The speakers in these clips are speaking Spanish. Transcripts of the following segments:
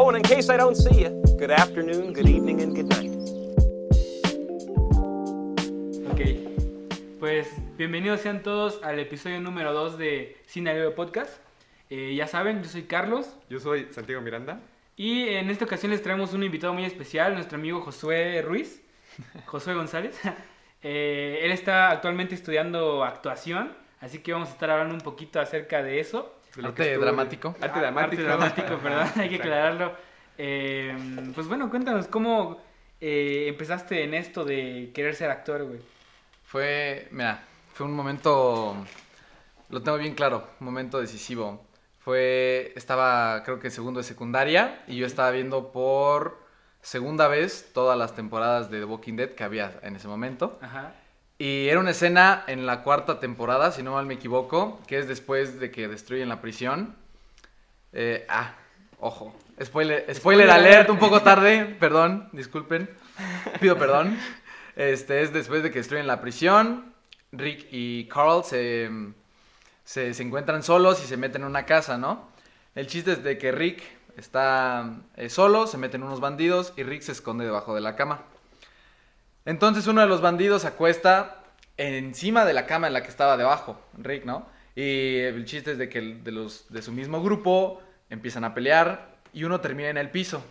Oh, and in case I don't see you, good afternoon, good evening, and good night. Ok, pues bienvenidos sean todos al episodio número 2 de Cine Aleo Podcast. Eh, ya saben, yo soy Carlos Yo soy Santiago Miranda. y en esta ocasión les traemos un invitado muy especial, nuestro amigo Josué Ruiz, Josué González. Eh, él está actualmente estudiando actuación, así que vamos a estar hablando un poquito acerca de eso. Arte dramático. Arte dramático. Arte dramático, perdón, hay que aclararlo. Eh, pues bueno, cuéntanos, ¿cómo eh, empezaste en esto de querer ser actor, güey? Fue, mira, fue un momento, lo tengo bien claro, un momento decisivo. Fue, estaba creo que segundo de secundaria y yo estaba viendo por segunda vez todas las temporadas de The Walking Dead que había en ese momento. Ajá. Y era una escena en la cuarta temporada, si no mal me equivoco, que es después de que destruyen la prisión. Eh, ah, ojo. Spoiler, spoiler, Spoiler alert, un poco tarde, perdón, disculpen. Pido perdón. Este es después de que destruyen la prisión. Rick y Carl se, se, se encuentran solos y se meten en una casa, ¿no? El chiste es de que Rick está eh, solo, se meten unos bandidos y Rick se esconde debajo de la cama. Entonces uno de los bandidos acuesta encima de la cama en la que estaba debajo, Rick, ¿no? Y el chiste es de que de su mismo grupo empiezan a pelear y uno termina en el piso.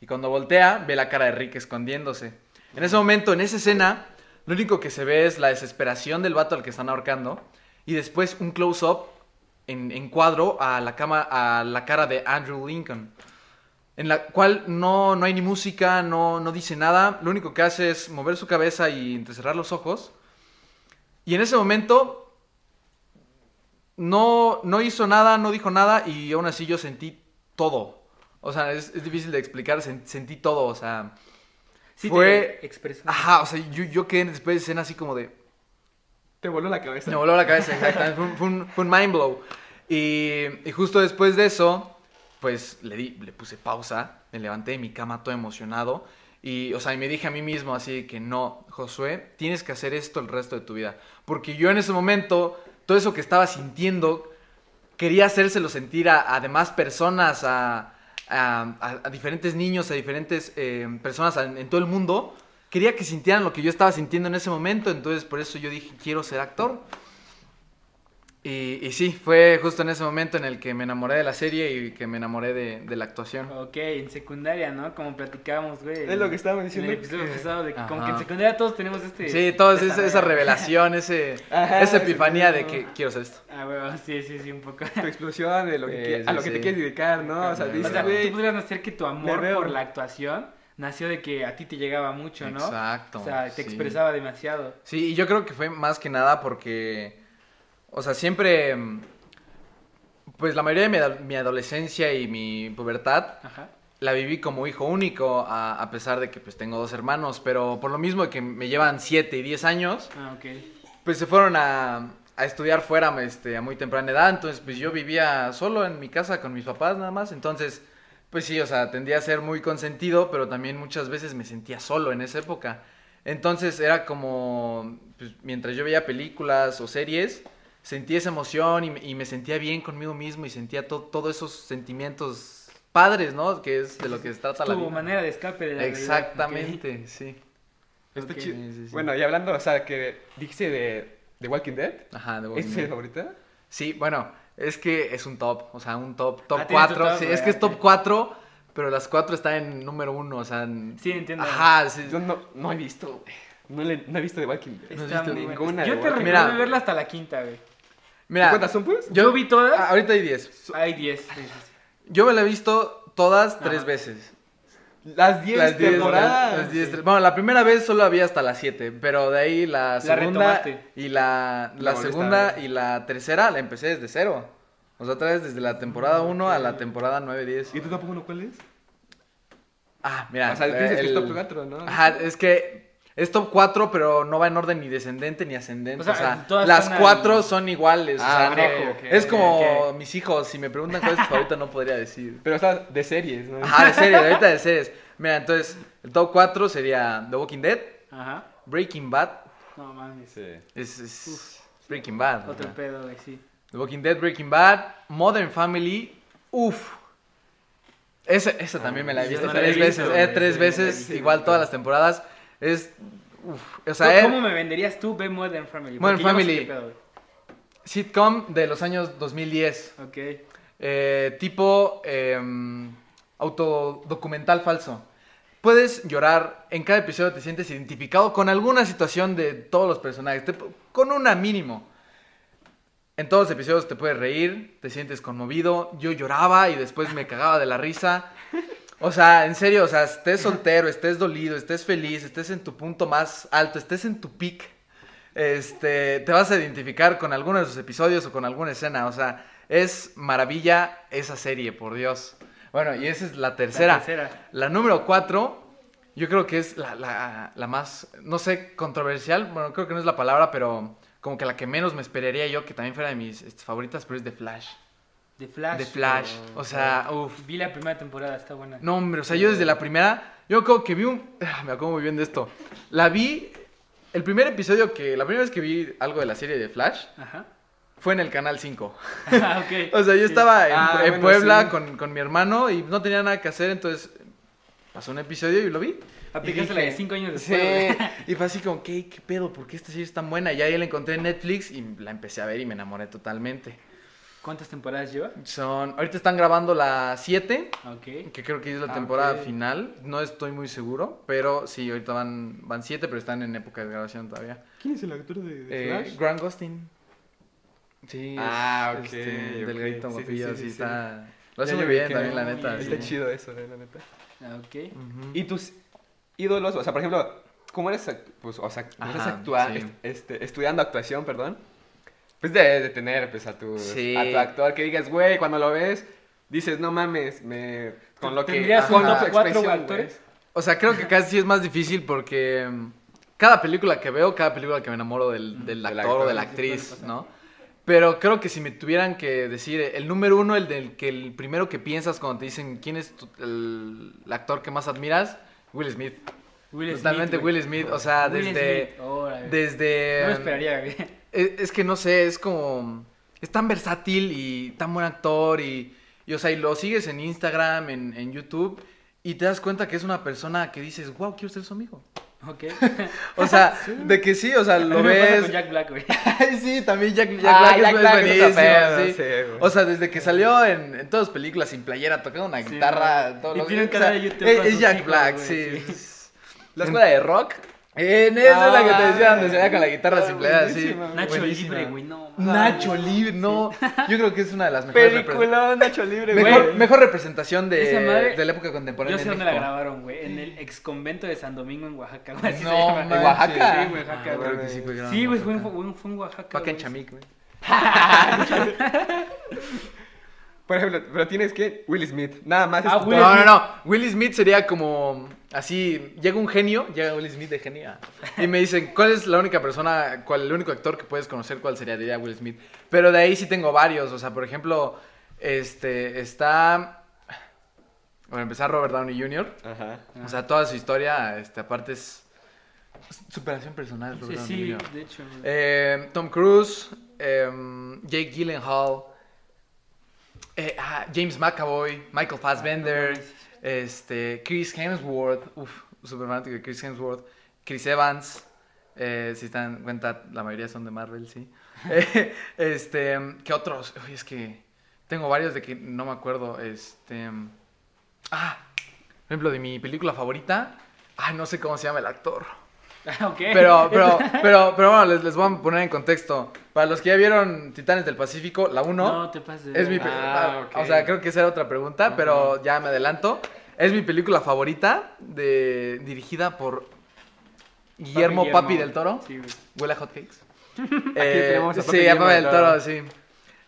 Y cuando voltea, ve la cara de Rick escondiéndose. En ese momento, en esa escena, lo único que se ve es la desesperación del vato al que están ahorcando y después un close-up en, cuadro a la cara de Andrew Lincoln en la cual no, no hay ni música, no, no dice nada, lo único que hace es mover su cabeza y entrecerrar los ojos. Y en ese momento no, no hizo nada, no dijo nada y aún así yo sentí todo. O sea, es, es difícil de explicar, sen- sentí todo, o sea... Sí, Fue- te. Ajá, o sea, yo, yo quedé después de escena así como de... Te voló la cabeza. Me voló la cabeza, exactamente. Fue un, fue un- fue un mind blow. Y, y justo después de eso, pues le, di, le puse pausa, me levanté de mi cama todo emocionado. Y, o sea, y me dije a mí mismo así que no, Josué, tienes que hacer esto el resto de tu vida. Porque yo en ese momento, todo eso que estaba sintiendo, quería hacérselo sentir a, a demás personas, a, a- a- diferentes niños, a diferentes eh, personas en todo el mundo. Quería que sintieran lo que yo estaba sintiendo en ese momento, entonces por eso yo dije, quiero ser actor. Y, y sí, fue justo en ese momento en el que me enamoré de la serie y que me enamoré de, de la actuación. Ok, en secundaria, ¿no? Como platicábamos, güey. Es lo que estábamos diciendo En el episodio que- pasado, de que como que en secundaria todos tenemos este... Sí, toda esa, revelación, ese, Ajá, esa epifanía de que quiero hacer esto. Ah, güey, sí, sí, sí, un poco. Tu explosión de lo que, Sí, a sí, lo que te quieres dedicar, ¿no? O sea, O dices, sea, güey, tú podrías hacer que tu amor por la actuación nació de que a ti te llegaba mucho, ¿no? Exacto. O sea, te sí. expresaba demasiado. Sí, y yo creo que fue más que nada porque, o sea, siempre, mm, pues la mayoría de mi, ado- mi adolescencia y mi pubertad Ajá. la viví como hijo único, a, a pesar de que pues tengo dos hermanos, pero por lo mismo de que me llevan 7 y 10 años, Ah, pues se fueron a, a estudiar fuera este, a muy temprana edad, entonces pues yo vivía solo en mi casa con mis papás nada más, entonces pues sí, o sea, tendía a ser muy consentido, pero también muchas veces me sentía solo en esa época. Entonces era como, pues, mientras yo veía películas o series, sentía esa emoción y, me- y me sentía bien conmigo mismo y sentía to- todos esos sentimientos padres, ¿no? Que es de lo que se trata la Tu vida. manera de escape de la realidad, Exactamente, sí. está chido. Sí, sí, sí. Bueno, y hablando, o sea, que dijiste de, de Walking Dead. Ajá, de ¿Es Walking tu Dead. serie favorita? Sí, bueno, es que es un top, o sea, un top, top Ah, tienes tu 4. top, sí, es que es top 4, pero las 4 están en número 1, o sea. en- Sí, entiendo. Ajá, sí. Yo no, no he visto, güey. No, le- no he visto de Walking Dead. No Está visto ninguna Yo de te recomiendo verla hasta la quinta, güey. Mira, ¿Cuántas son, pues? Yo vi todas. ah, ahorita hay 10. Hay 10. sí, sí, sí. Yo me la he visto todas Ajá. tres veces. Las 10 Las 10 temporadas. las 10 Bueno, la primera vez solo había hasta las 7, pero de ahí la segunda retomaste. y la, la La a segunda y la tercera la empecé desde cero. O sea, otra vez desde la temporada 1 a la temporada 9-10. ¿Y tú tampoco no cuál es? Ah, mira. o sea, dices que es el- top 4, ¿no? Ajá, es que es top 4, pero no va en orden ni descendente ni ascendente. O O sea, todas las al- cuatro son iguales. o Ah, sea, no- parejo, ok, es como mis hijos. Si me preguntan cuál es tu favorita, no podría decir. Pero está de series, ¿no? Ajá, de series, ahorita de series. Mira, entonces, el top 4 sería The Walking Dead, Ajá. Breaking Bad. No mames. Sí. Es, es Breaking Bad. Otro ajá. pedo, güey, sí. The Walking Dead, Breaking Bad, Modern Family. Uf. Esa, esa también me la he visto no la he tres visto, veces, eh, tres la he veces, igual todas las temporadas. Es, uf, o sea, ¿Cómo- es ¿Cómo me venderías tú Ve Modern Family? Modern no sé Family. sitcom de los años 2010. Ok. Eh, tipo em, autodocumental falso. Puedes llorar, en cada episodio te sientes identificado con alguna situación de todos los personajes, te- con una mínimo. En todos los episodios te puedes reír, te sientes conmovido. Yo lloraba y después me cagaba de la risa. O sea, en serio, o sea, estés soltero, estés dolido, estés feliz, estés en tu punto más alto, estés en tu peak, este, te vas a identificar con alguno de sus episodios o con alguna escena. O sea, es maravilla esa serie, por Dios. Bueno, y esa es la tercera. La tercera. La número cuatro, yo creo que es la, la- la más, no sé, controversial. Bueno, creo que no es la palabra, pero como que la que menos me esperaría yo que también fuera de mis este, favoritas, pero es The Flash. The Flash. The Flash. O sea, uff. Vi la primera temporada, está buena. No, hombre, o sea, yo desde la primera, yo creo que vi un... ah, Me acuerdo muy bien de esto. La vi, el primer episodio que, la primera vez que vi algo de la serie de Flash Ajá. fue en el Canal 5. Ah, ok. O sea, yo Sí. estaba en, Ah, en bueno, Puebla sí. con, con mi hermano y no tenía nada que hacer, entonces pasó un episodio y lo vi. Aplicaste la de 5 años Sí, después. güey. y fue así como, ¿qué, qué pedo? ¿Por qué esta serie es tan buena? Y ahí la encontré en Netflix y la empecé a ver y me enamoré totalmente. ¿Cuántas temporadas lleva? Son, ahorita están grabando la 7, Ok. que creo que es la Ah, temporada final. No estoy muy seguro, pero sí, ahorita van, van 7, pero están en época de grabación todavía. ¿Quién es el actor de, Eh, Grant Gustin. Sí, Ah, ok, este, ok. delgadito, Sí, sí, guapillo, sí, sí, sí, está... Lo hace muy bien también, la neta. Está chido eso, eh, la neta. Ah, ok. Y tus ídolos, o sea, por ejemplo, ¿cómo eres, pues, o sea, cómo eres Ajá, actua- sí. est- este, estudiando actuación, perdón? Pues de, de tener, pues, a tu, Sí. a tu actor que digas, güey, cuando lo ves, dices, no mames, me... Con lo que... ¿Tendrías con cuatro actores? O sea, creo que casi es más difícil porque mm, cada película que veo, cada película que me enamoro del, del actor actor, o de la actriz. ¿no? Pero creo que si me tuvieran que decir el número uno, el del que el primero que piensas cuando te dicen quién es tu- el, el actor que más admiras, Will Smith. Will Totalmente Smith. Will Smith, o sea, Will desde Smith, desde No me esperaría. Es, es que no sé, es como. Es tan versátil y tan buen actor. Y, y, o sea, y lo sigues en Instagram, en, en YouTube. Y te das cuenta que es una persona que dices, wow, quiero ser su amigo. Ok. O sea, de que sí, o sea, A lo mí me pasa ves. con Jack Black, güey. Ay, sí, también Jack, Jack Ah, Black es- Jack es Black es buenísimo, pedo, sí. sí. O sea, desde que salió en, en todas las películas sin playera, tocando una guitarra, todo Y lo tiene canal de YouTube Es, es Jack hijos, Black, sí. ¿La escuela de rock? En esa es la que te decía, Ah, donde se veía con la guitarra sin playera, sí. buenísima. Nacho Buenísima. Libre, güey, no. Nacho Libre, no. Yo creo que es una de las mejores representaciones. Película, Nacho Libre, güey. mejor representación de, madre- de la época Yo contemporánea. sé en dónde la grabaron, güey. En el ex convento de San Domingo en Oaxaca, güey. así se No, llama. manches. ¿En Oaxaca? Sí, güey, Oaxaca, Ah, güey. Creo que sí fue grabado Sí, en güey, fue, en- Oaxaca. fue en- fue en güey. chamic, güey. Por ejemplo, pero tienes que Will Smith, nada más. Ah, es tu Will. No, no, no. Will Smith sería como así, llega un genio, llega Will Smith de genio y me dicen, ¿cuál es la única persona, cuál el único actor que puedes conocer cuál sería? Diría Will Smith. Pero de ahí sí tengo varios, o sea, por ejemplo, este está bueno, empezar Robert Downey Jr. Ajá. O sea, toda su historia, este aparte es superación personal, Sí, Robert Downey sí, Jr. de hecho. Eh, Tom Cruise, em, Jake Gyllenhaal, eh, ah, James McAvoy, Michael Fassbender, Ah, no este, Chris Hemsworth, uff, super fanático de Chris Hemsworth, Chris Evans, eh, si están en cuenta, la mayoría son de Marvel, sí. Eh, este, ¿qué otros? Uy, es que tengo varios de que no me acuerdo, este, ah, por ejemplo, de mi película favorita, ay, no sé cómo se llama el actor. Ah, ok. Pero, pero, pero, pero bueno, les, les voy a poner en contexto. Para los que ya vieron Titanes del Pacífico, la 1 No te pases. de es mi... Ah, ah, ok. O sea, creo que esa era otra pregunta, pero ya me adelanto. Es mi película favorita, de, dirigida por Guillermo, Guillermo. Papi del Toro. Sí. Huele a hotcakes. Papi sí, a Papi del Toro. sí.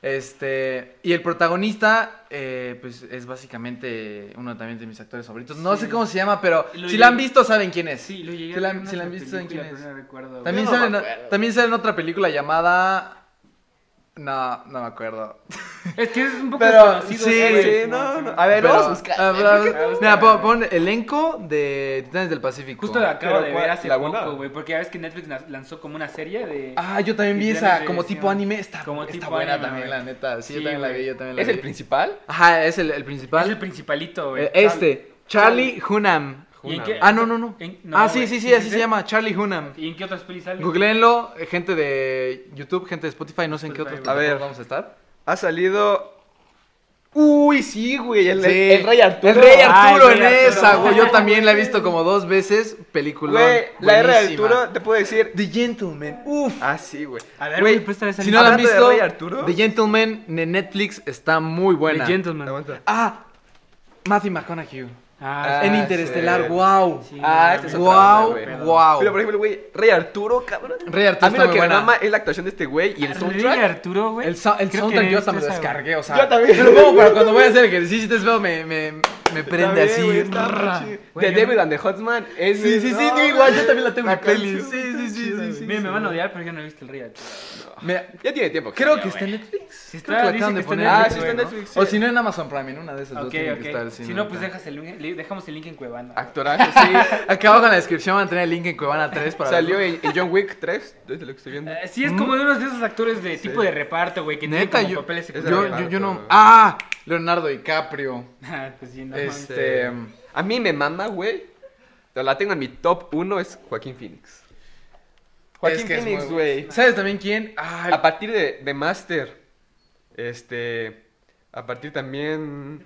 Este, y el protagonista, eh, pues es básicamente uno también de mis actores favoritos. No Sí. sé cómo se llama, pero Lo si la han visto saben quién es. Sí, lo llegué Si la, a ver en si la han visto saben quién es. no. También no sale, en- también sale en otra película llamada... No, no me acuerdo. Es que es un poco Pero, desconocido. sí, güey. sí, Simón, no, no. A ver, Pero, vamos a buscar. Mira, pon, pon elenco de Titanes del Pacífico. Justo lo acabo Pero, de ¿cuál? ver hace ¿La buena? poco, güey. Porque ya ves que Netflix lanzó como una serie de. Ah, yo también vi Titanes esa, de- como tipo anime. Está, Como está tipo buena anime, también, güey. la neta. Sí, yo también la güey. vi, yo también la ¿Es vi. el principal? Ajá, es el, el Es principal. el principalito, güey. Eh, este, Charlie Hunnam. ¿Y en qué- Ah, no, no, no. en- no, ah, sí, sí, sí, ¿Sí, así sí, se llama, Charlie Hunnam. ¿Y en qué otras pelis sale? Googleenlo, eh, gente de YouTube, gente de Spotify, no sé en qué Spotify, otros. A ver. vamos a estar. Ha salido. Uy, sí, güey. El, Sí. el Rey Arturo. El Rey Ah, Arturo el en Rey Arturo. esa, güey. Yo también la he visto como dos veces. Película. Güey, la R de Arturo, te puedo decir. The Gentleman. Uf. Ah, sí, güey. A ver, Güey, Si no la han de visto, Rey Arturo. The Gentleman de Netflix está muy buena. The Gentleman. Aguanta. Ah, Matthew McConaughey. Ah, en Ah, Interestelar, sí. wow. sí, Ah, este es otra onda, Wow, wow. Pero por ejemplo, güey, Rey Arturo, cabrón. Rey Arturo A mí está lo muy que me mama es la actuación de este güey y el Rey soundtrack. Arturo, güey. El, so- el soundtrack yo hasta me lo descargué, o sea. Yo también. Te lo pongo para cuando voy a hacer ejercicio te veo, me, me, me prende También, así. The yo Devil and the Huntsman. Es Sí, sí, sí, igual yo también la tengo en mi peli. Sí, sí, sí, sí. Miren, me van a odiar, pero yo no he visto el Rey Arturo. Mira, Ya tiene tiempo. creo que está en. Netflix. Sí Creo está, que acaban de poner. Ah, Netflix, sí está en. Netflix. O si no en Amazon Prime, en una de esas dos Ok, tiene que ok. estar. si no, pues dejas el link, dejamos el link en Cuevana. Actorazo, sí. Acá abajo en la descripción van a tener el link en Cuevana 3 para Salió en, en John Wick 3, desde lo que estoy viendo. Eh, sí, es como de unos de esos actores de tipo de reparto, güey, que Neta, yo, papeles secundarios. yo, yo no. reparto. Ah, Leonardo DiCaprio. Ah, pues sí, no. Este. A mí me mama, güey. La tengo en mi top 1 es Joaquín Phoenix. Joaquín es que es Phoenix, güey. ¿Sabes también quién? Ah, A partir de, de Master. Este. A partir también.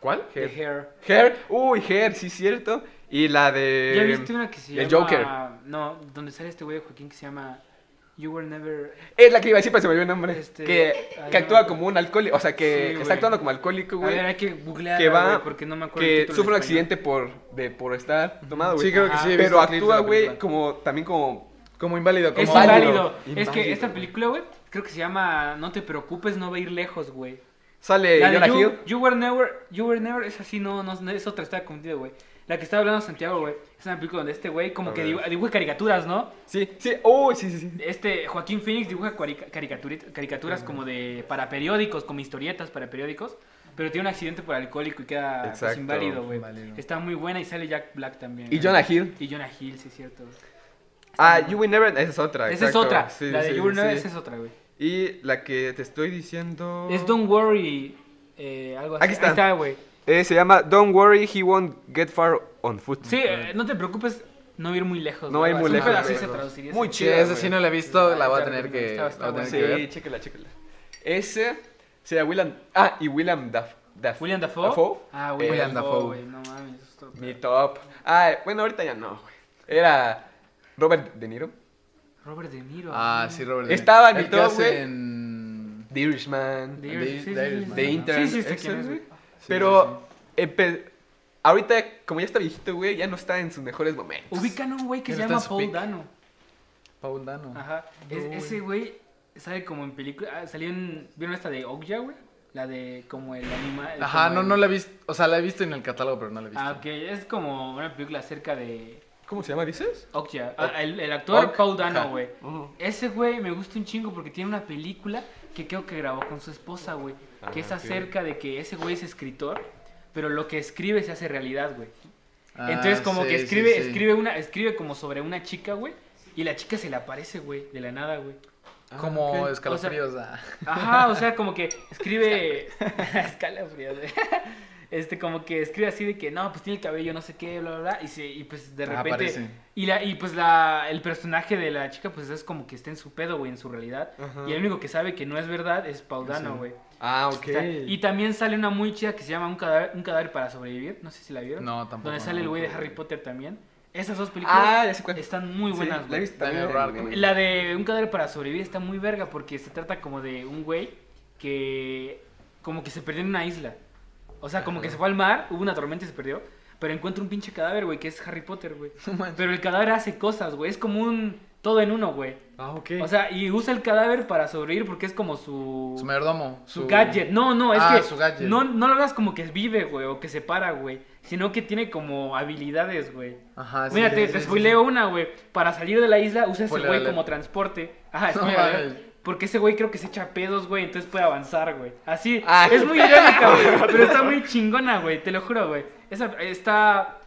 ¿Cuál? The Hair. Hair. Uy, Hair, sí, cierto. Y la de. ¿Ya viste una que se el llama... Joker. No, donde sale este güey de Joaquín que se llama... You Were Never... Es la que iba a decir, pero se me olvidó el nombre. Este, que actúa como un alcohólico. O sea, que Sí, está actuando como alcohólico, A güey. ver, hay que googlear, que va. porque no me acuerdo que sufre un accidente por, de, por estar tomado, güey. Sí, creo que sí. Pero actúa, güey, como. También como. Como inválido. Como Es Inválido. inválido. Es que esta película, güey, creo que se llama No te preocupes, no va a ir lejos, güey. Sale La de Jonah you, Hill. you Were Never, You Were Never es así, no, no, no, es otra, está confundido, güey. La que estaba hablando Santiago, güey, es una película donde este güey como A que dibuja, dibuja caricaturas, ¿no? Sí, sí. Uy, sí, sí, sí. Este Joaquín Phoenix dibuja caricaturas como de para periódicos, como historietas para periódicos, pero tiene un accidente por alcohólico y queda pues, inválido, güey. Está muy buena y sale Jack Black también. Y Jonah Hill. Y Jonah Hill, sí es cierto. Ah, You Will Never. Esa es otra. Esa es otra. Sí, la de sí, You Were Never, sí. esa es otra, güey. Y la que te estoy diciendo. Es Don't Worry, eh, algo así. Aquí está. Ahí está, güey. Eh, se llama Don't Worry, He Won't Get Far on Foot. Sí, eh, no te preocupes, no ir muy lejos. No ir muy lejos, Así se traduciría. Muy eso. Sí, esa sí no la he visto, la voy a tener que, la voy a tener buena. que Sí, chéquela, chéquela. Ese sería William. Ah, y William. Daff- William Dafoe. Dafoe. Ah, Eh, William Dafoe. Dafoe, güey. No mames. eso es otro Mi top. Ah, bueno, ahorita ya no, güey. Era Robert De Niro. Robert De Niro. Ah, sí, Robert. De Niro. Estaba en mi top, güey. en- The Irishman. The The- Irishman, sí, sí, The sí, Irishman, sí. The ¿no? Intern. Sí, sí, Sí, Pero, empe- ahorita, como ya está viejito, güey, ya no está en sus mejores momentos. Ubican a un güey que se llama Paul peak. Dano. Paul Dano. Ajá. Es- ese güey sale como en película. ah, Salió en. ¿Vieron esta de Okja, güey? La de como el animal. Ajá, no, el- no la he visto. O sea, la he visto en el catálogo, pero no la he visto. Ah, ok. Es como una película acerca de. ¿Cómo se llama, dices? Okja. Ah, el, el actor. Paul Dano, güey. Ese güey me gusta un chingo porque tiene una película que creo que grabó con su esposa, güey. Que es Ah, acerca de que ese güey es escritor, pero lo que escribe se hace realidad, güey. Ah, Entonces como sí, que sí, escribe, sí. escribe una, escribe como sobre una chica, güey. Y la chica se le aparece, güey, de la nada, güey. Como ok. escalofríos. ah. Ajá, o sea, como que escribe. Escalofríos, güey. Este, como que escribe así de que no, pues tiene el cabello, no sé qué, bla, bla, bla. Y, se, y pues de Ah, repente. y, la, y pues la, el personaje de la chica, pues es como que está en su pedo, güey, en su realidad. Ajá. Y el único que sabe que no es verdad es Paudano, Sí. güey. Ah, ok. O sea, y también sale una muy chida que se llama Un cadáver, un cadáver para sobrevivir. No sé si la vieron. No, tampoco. Donde sale no. el güey de Harry Potter también. Esas dos películas Ah, están muy Sí, buenas, la he güey. visto También también. raro, güey. La de Un cadáver para sobrevivir está muy verga porque se trata como de un güey que como que se perdió en una isla. O sea, como que se fue al mar, hubo una tormenta y se perdió, pero encuentra un pinche cadáver, güey, que es Harry Potter, güey. No. Pero el cadáver hace cosas, güey, es como un todo en uno, güey. Ah, ok. O sea, y usa el cadáver para sobrevivir porque es como su Su mayordomo. su gadget. No, no, es Ah, que su gadget. no no lo veas como que vive, güey, o que se para, güey, sino que tiene como habilidades, güey. Ajá, sí, Mira, sí, te, sí, te sí, una, güey. Para salir de la isla usa ese güey como transporte. Ajá, No alert. mames. Porque ese güey creo que se echa pedos, güey, entonces puede avanzar, güey. Así, Ah. es muy irónica, güey, pero está muy chingona, güey, te lo juro, güey. Esa está...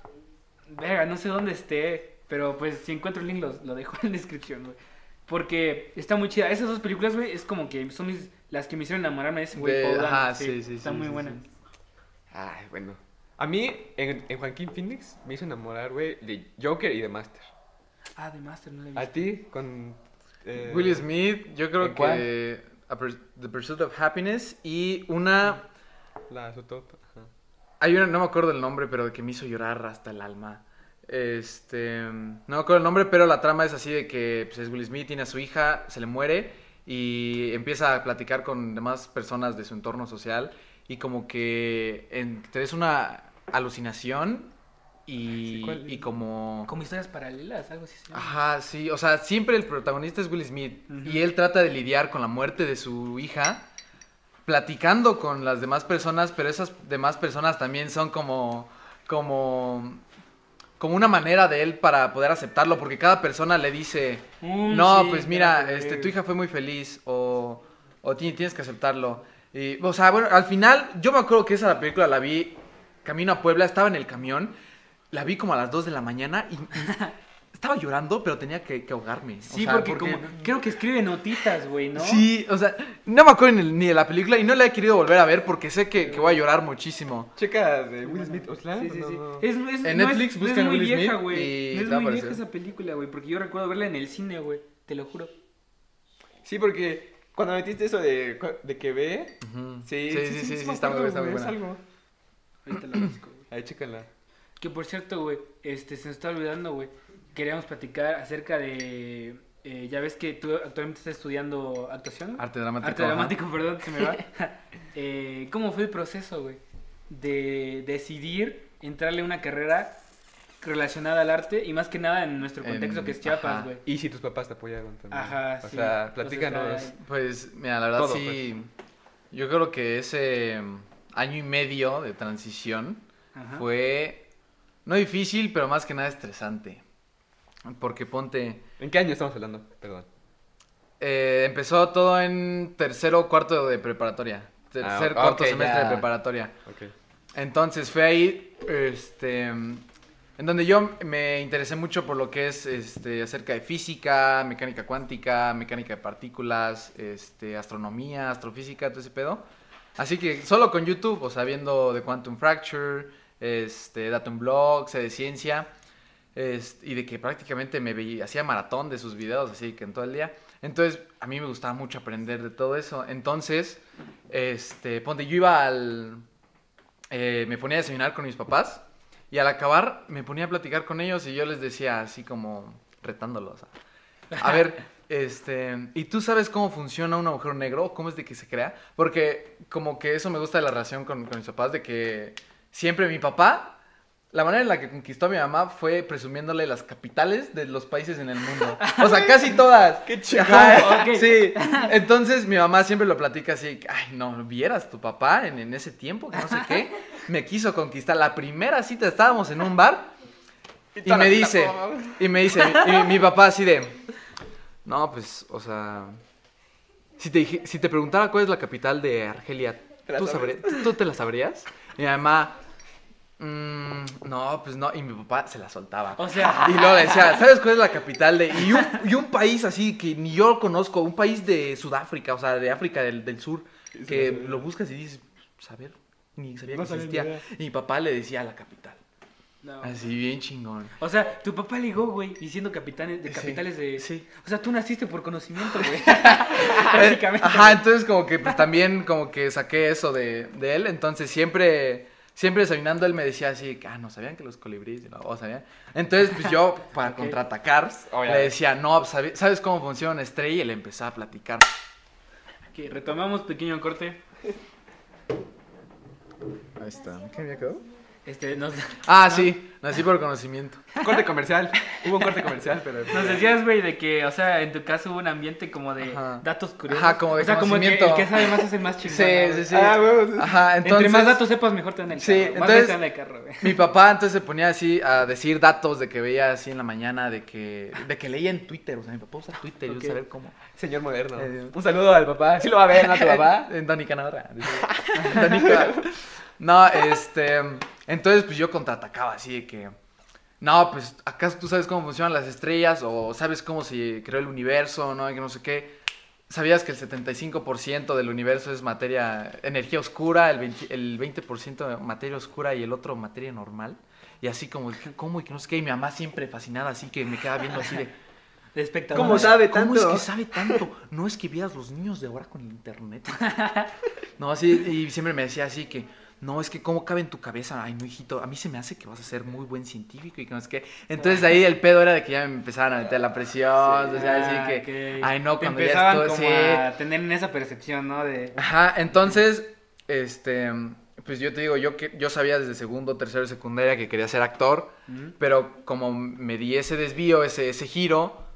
Verga, no sé dónde esté, pero pues si encuentro el link lo, lo dejo en la descripción, güey. Porque está muy chida. Esas dos películas, güey, es como que son mis, las que me hicieron enamorarme de ese güey. De- ajá, sí, sí, Está sí, muy sí, buena. sí. Ay, bueno. A mí, en, en Joaquín Phoenix, me hizo enamorar, güey, de Joker y de Master. Ah, de Master, no la he ¿A visto. ti? Con... eh, Will Smith, yo creo que The Pursuit of Happiness y una... La. Ajá. Hay una, no me acuerdo el nombre, pero que me hizo llorar hasta el alma. Este, no me acuerdo el nombre, pero la trama es así de que pues, es Will Smith, tiene a su hija, se le muere y empieza a platicar con demás personas de su entorno social y como que entre es una alucinación y, y como... Como historias paralelas, algo así. Ajá, sí, o sea, siempre el protagonista es Will Smith y él trata de lidiar con la muerte de su hija, platicando con las demás personas, pero esas demás personas también son como, como, como una manera de él para poder aceptarlo, porque cada persona le dice, Mm, no, sí, pues mira, claro, este, tu hija fue muy feliz o, o ti- tienes que aceptarlo. Y, o sea, bueno, al final, yo me acuerdo que esa película la vi camino a Puebla, estaba en el camión, la vi como a las 2 de la mañana y, y estaba llorando, pero tenía que, que ahogarme. o Sí, sea, porque, como creo que escribe notitas, güey, ¿no? Sí, o sea, no me acuerdo ni, ni de la película y no la he querido volver a ver porque sé que, que voy a llorar muchísimo. Checa de Will Smith Oslan. Sí, sí, sí. No, no. Es, es- En no Netflix es, buscan no es muy Will vieja, Smith güey. y No es te muy vieja esa película, güey, porque yo recuerdo verla en el cine, güey. Te lo juro. Sí, porque cuando metiste eso de, de que ve... Ujú. Sí, sí, sí, sí, sí, me está muy, está buena. algo. Ahorita la busco. Ahí, chécala. Que por cierto, güey, este, se nos está olvidando, güey. Queríamos platicar acerca de. eh, ya ves que tú actualmente estás estudiando actuación. Arte dramático. Arte dramático, perdón, se me va. Eh, ¿Cómo fue el proceso, güey? De decidir entrarle a una carrera relacionada al arte y más que nada en nuestro En- contexto que es Chiapas, güey. Y si tus papás te apoyaron también. Ajá, O sí. sea, Entonces, platícanos. está- Pues, mira, la verdad Todo, sí. Yo creo que ese mm, año y medio de transición Ajá. fue no difícil, pero más que nada estresante. Porque ponte. ¿En qué año estamos hablando? Perdón. eh, empezó todo en tercero o cuarto de preparatoria. Tercer, Ah, cuarto ok, semestre de preparatoria. Ok. Entonces fue ahí, este, en donde yo me interesé mucho por lo que es, este, acerca de física, mecánica cuántica, mecánica de partículas, este, astronomía, astrofísica, todo ese pedo. Así que solo con YouTube, o sea, viendo de Quantum Fracture, este, Datum Blog, de ciencia, y de que prácticamente me veía, hacía maratón de sus videos, así que en todo el día. Entonces, a mí me gustaba mucho aprender de todo eso. Entonces, este, ponte, yo iba al, eh, me ponía a desayunar con mis papás y al acabar me ponía a platicar con ellos y yo les decía así como retándolos. A ver, este, ¿y tú sabes cómo funciona un agujero negro? ¿Cómo es de que se crea? Porque como que eso me gusta de la relación con, con mis papás, de que siempre mi papá, la manera en la que conquistó a mi mamá fue presumiéndole las capitales de los países en el mundo. O sea, casi todas. ¡Qué Ok. Sí, entonces mi mamá siempre lo platica así, ay, no, vieras tu papá en, en ese tiempo, que no sé qué, me quiso conquistar. La primera cita estábamos en un bar y me dice, y me dice, mi, mi- mi papá así de, no, pues, o sea, si te, si te preguntara cuál es la capital de Argelia, ¿Te la ¿tú, ¿tú te la sabrías? Y mi mamá, "Mm, no, pues no, y mi papá se la soltaba. O sea, Y luego le decía, ¿sabes cuál es la capital de...? Y un, y un país así que ni yo conozco, un país de Sudáfrica, o sea, de África del, del Sur, que lo buscas y dices, pues, a ver, ni sabía No que existía. Y mi papá le decía la capital. no. Así, bien chingón. O sea, tu papá ligó, güey, diciendo capitanes, de Sí, capitales de... sí. O sea, tú naciste por conocimiento, güey. Básicamente. Ajá, entonces como que pues también como que saqué eso de, de él, entonces siempre, siempre desayunando él me decía así, ah, no, ¿sabían que los colibríes? Y no, "Oh, ¿sabían? Entonces pues yo para Ok. contraatacar Obviamente. le decía, no, ¿sabe- ¿sabes cómo funciona una estrella? Y le empezaba a platicar. Ok, retomamos pequeño corte. Ahí está. ¿Qué había quedado? Este, nos, Ah, sí, nací por conocimiento. Corte comercial. Hubo un corte comercial, pero. nos decías, güey, de que, o sea, en tu caso hubo un ambiente como de Ajá. datos curiosos. Ajá, como de O sea, como que el que sabe más es el más chingón. Sí, ¿no, sí, sí. Ah, huevos. Ajá, entonces. Entre más datos sepas, mejor te dan el carro. Sí, Más entonces- te dan el carro, güey. Mi papá entonces se ponía así a decir datos de que veía así en la mañana, de que, de que leía en Twitter. O sea, mi papá usa Twitter y Ok. yo saber cómo. Señor moderno. Eh, Un saludo al papá. Sí lo va a ver, ¿no? Tu papá. En Dani Canadra. Canadra. No, este. Entonces, pues yo contraatacaba así de que. No, pues, ¿acaso tú sabes cómo funcionan las estrellas? ¿O sabes cómo se creó el universo? ¿No? Y que no sé qué. ¿Sabías que el 75% del universo es materia, energía oscura, el 20%, el 20% materia oscura y el otro materia normal? Y así como, ¿cómo? Y que no sé qué. Y mi mamá siempre fascinada, así que me queda viendo así de. De espectador. ¿Cómo sabe ¿Cómo tanto? es que sabe tanto? No es que vieras los niños de ahora con el internet. No, así, y siempre me decía así que, no, es que cómo cabe en tu cabeza. Ay, no, hijito, a mí se me hace que vas a ser muy buen científico y que no es que. Entonces ahí el pedo era de que ya me empezaban a meter la presión. o sea, así que, ay, no, Te cuando ya estoy como así. a tener esa percepción, ¿no? De... Ajá, entonces, este, pues yo te digo, yo, que, yo sabía desde segundo, tercero de secundaria que quería ser actor. Pero como me di ese desvío, ese, ese giro,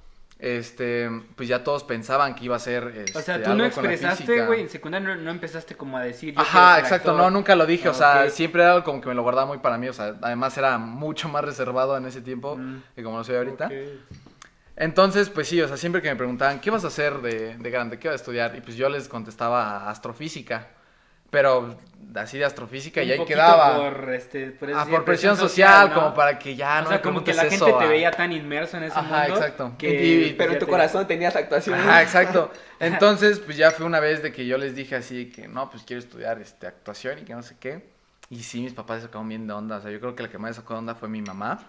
este, pues ya todos pensaban que iba a ser. O sea, este, tú no expresaste, güey, en secundaria no, no empezaste como a decir... yo Ajá, exacto, actor. no, nunca lo dije, o sea, siempre era algo como que me lo guardaba muy para mí, o sea, además era mucho más reservado en ese tiempo Mm. que como lo soy ahorita. Entonces, pues sí, o sea, siempre que me preguntaban, ¿qué vas a hacer de, de grande? ¿Qué vas a estudiar? Y pues yo les contestaba astrofísica, pero así de astrofísica y ahí quedaba. Por, este, por, Ah, decir, por presión social, ¿no? como para que ya O no sea, me como que la gente eso, te ah. veía tan inmerso en ese Ajá, mundo. exacto. Que, Y- Pero en tu corazón tenías actuación. Ajá, exacto. Entonces, pues ya fue una vez de que yo les dije así que no, pues quiero estudiar este, actuación y que no sé qué. Y sí, mis papás se sacaron bien de onda. O sea, yo creo que la que más sacó de onda fue mi mamá.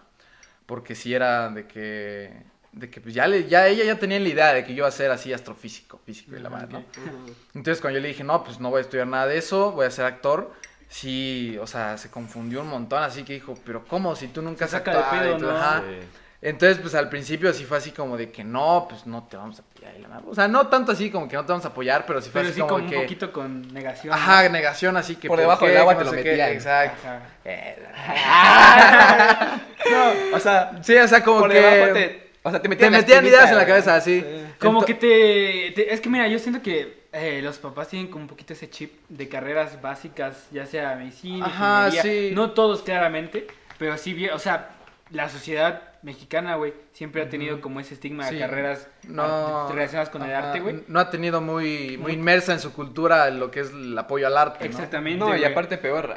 Porque sí era de que. De que pues ya, le, ya ella ya tenía la idea de que yo iba a ser así astrofísico, físico y la madre, ¿no? Entonces cuando yo le dije, no, pues no voy a estudiar nada de eso, voy a ser actor. Sí, o sea, se confundió un montón, así que dijo, pero ¿cómo? Si tú nunca has actuado?" pedo, Y todo, ¿no? ajá. Sí. Entonces, pues al principio sí fue así como de que no, pues no te vamos a apoyar. y la madre. O sea, no tanto así como que no te vamos a apoyar, pero sí fue Pero así sí como, como un que... poquito con negación. Ajá, negación así que... Por ¿por debajo del agua Que te lo metían. Exacto. Ajá. Eh, No, o sea, Sí, o sea, como por que... debajo te. O sea, te metían, ideas en la cabeza, así. Sí. Como que te, te- Es que mira, yo siento que eh, los papás tienen como un poquito ese chip de carreras básicas, ya sea medicina, Ajá, ingeniería. sí. No todos claramente, pero sí bien. O sea, la sociedad mexicana, güey, siempre ha tenido como ese estigma Sí. de carreras no, relacionadas con el arte, güey. No ha tenido muy, muy inmersa en su cultura lo que es el apoyo al arte. Exactamente. No, y aparte peor.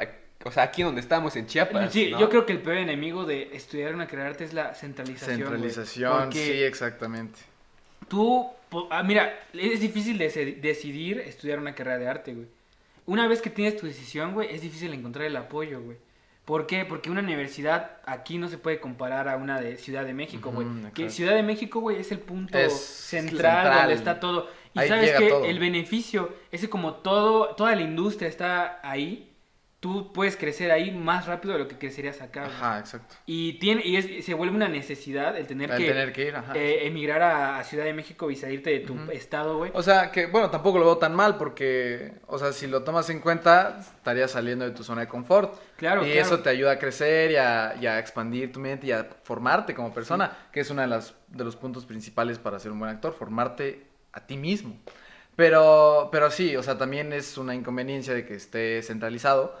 O sea, aquí donde estamos, en Chiapas. Sí, ¿no? yo creo que el peor enemigo de estudiar una carrera de arte es la centralización. Centralización, sí, exactamente. Tú, ah, mira, es difícil deci- decidir estudiar una carrera de arte, güey. Una vez que tienes tu decisión, güey, es difícil encontrar el apoyo, güey. ¿Por qué? Porque una universidad aquí no se puede comparar a una de Ciudad de México, güey. Que. Ciudad de México, güey, es el punto Es central, central. donde está todo. Y Ahí sabes que todo. el beneficio, ese como todo, toda la industria está ahí, tú puedes crecer ahí más rápido de lo que crecerías acá. Ajá, exacto. Y, tiene, y es- se vuelve una necesidad el tener Al que tener que ir, ajá. eh, emigrar a, a Ciudad de México y salirte de tu estado, güey. O sea, que bueno, tampoco lo veo tan mal porque, o sea, si lo tomas en cuenta, estarías saliendo de tu zona de confort. Claro, y claro. eso te ayuda a crecer y a, y a expandir tu mente y a formarte como persona, que es uno de, las, de los puntos principales para ser un buen actor, formarte a ti mismo. Pero, pero sí, o sea, también es una inconveniencia de que esté centralizado,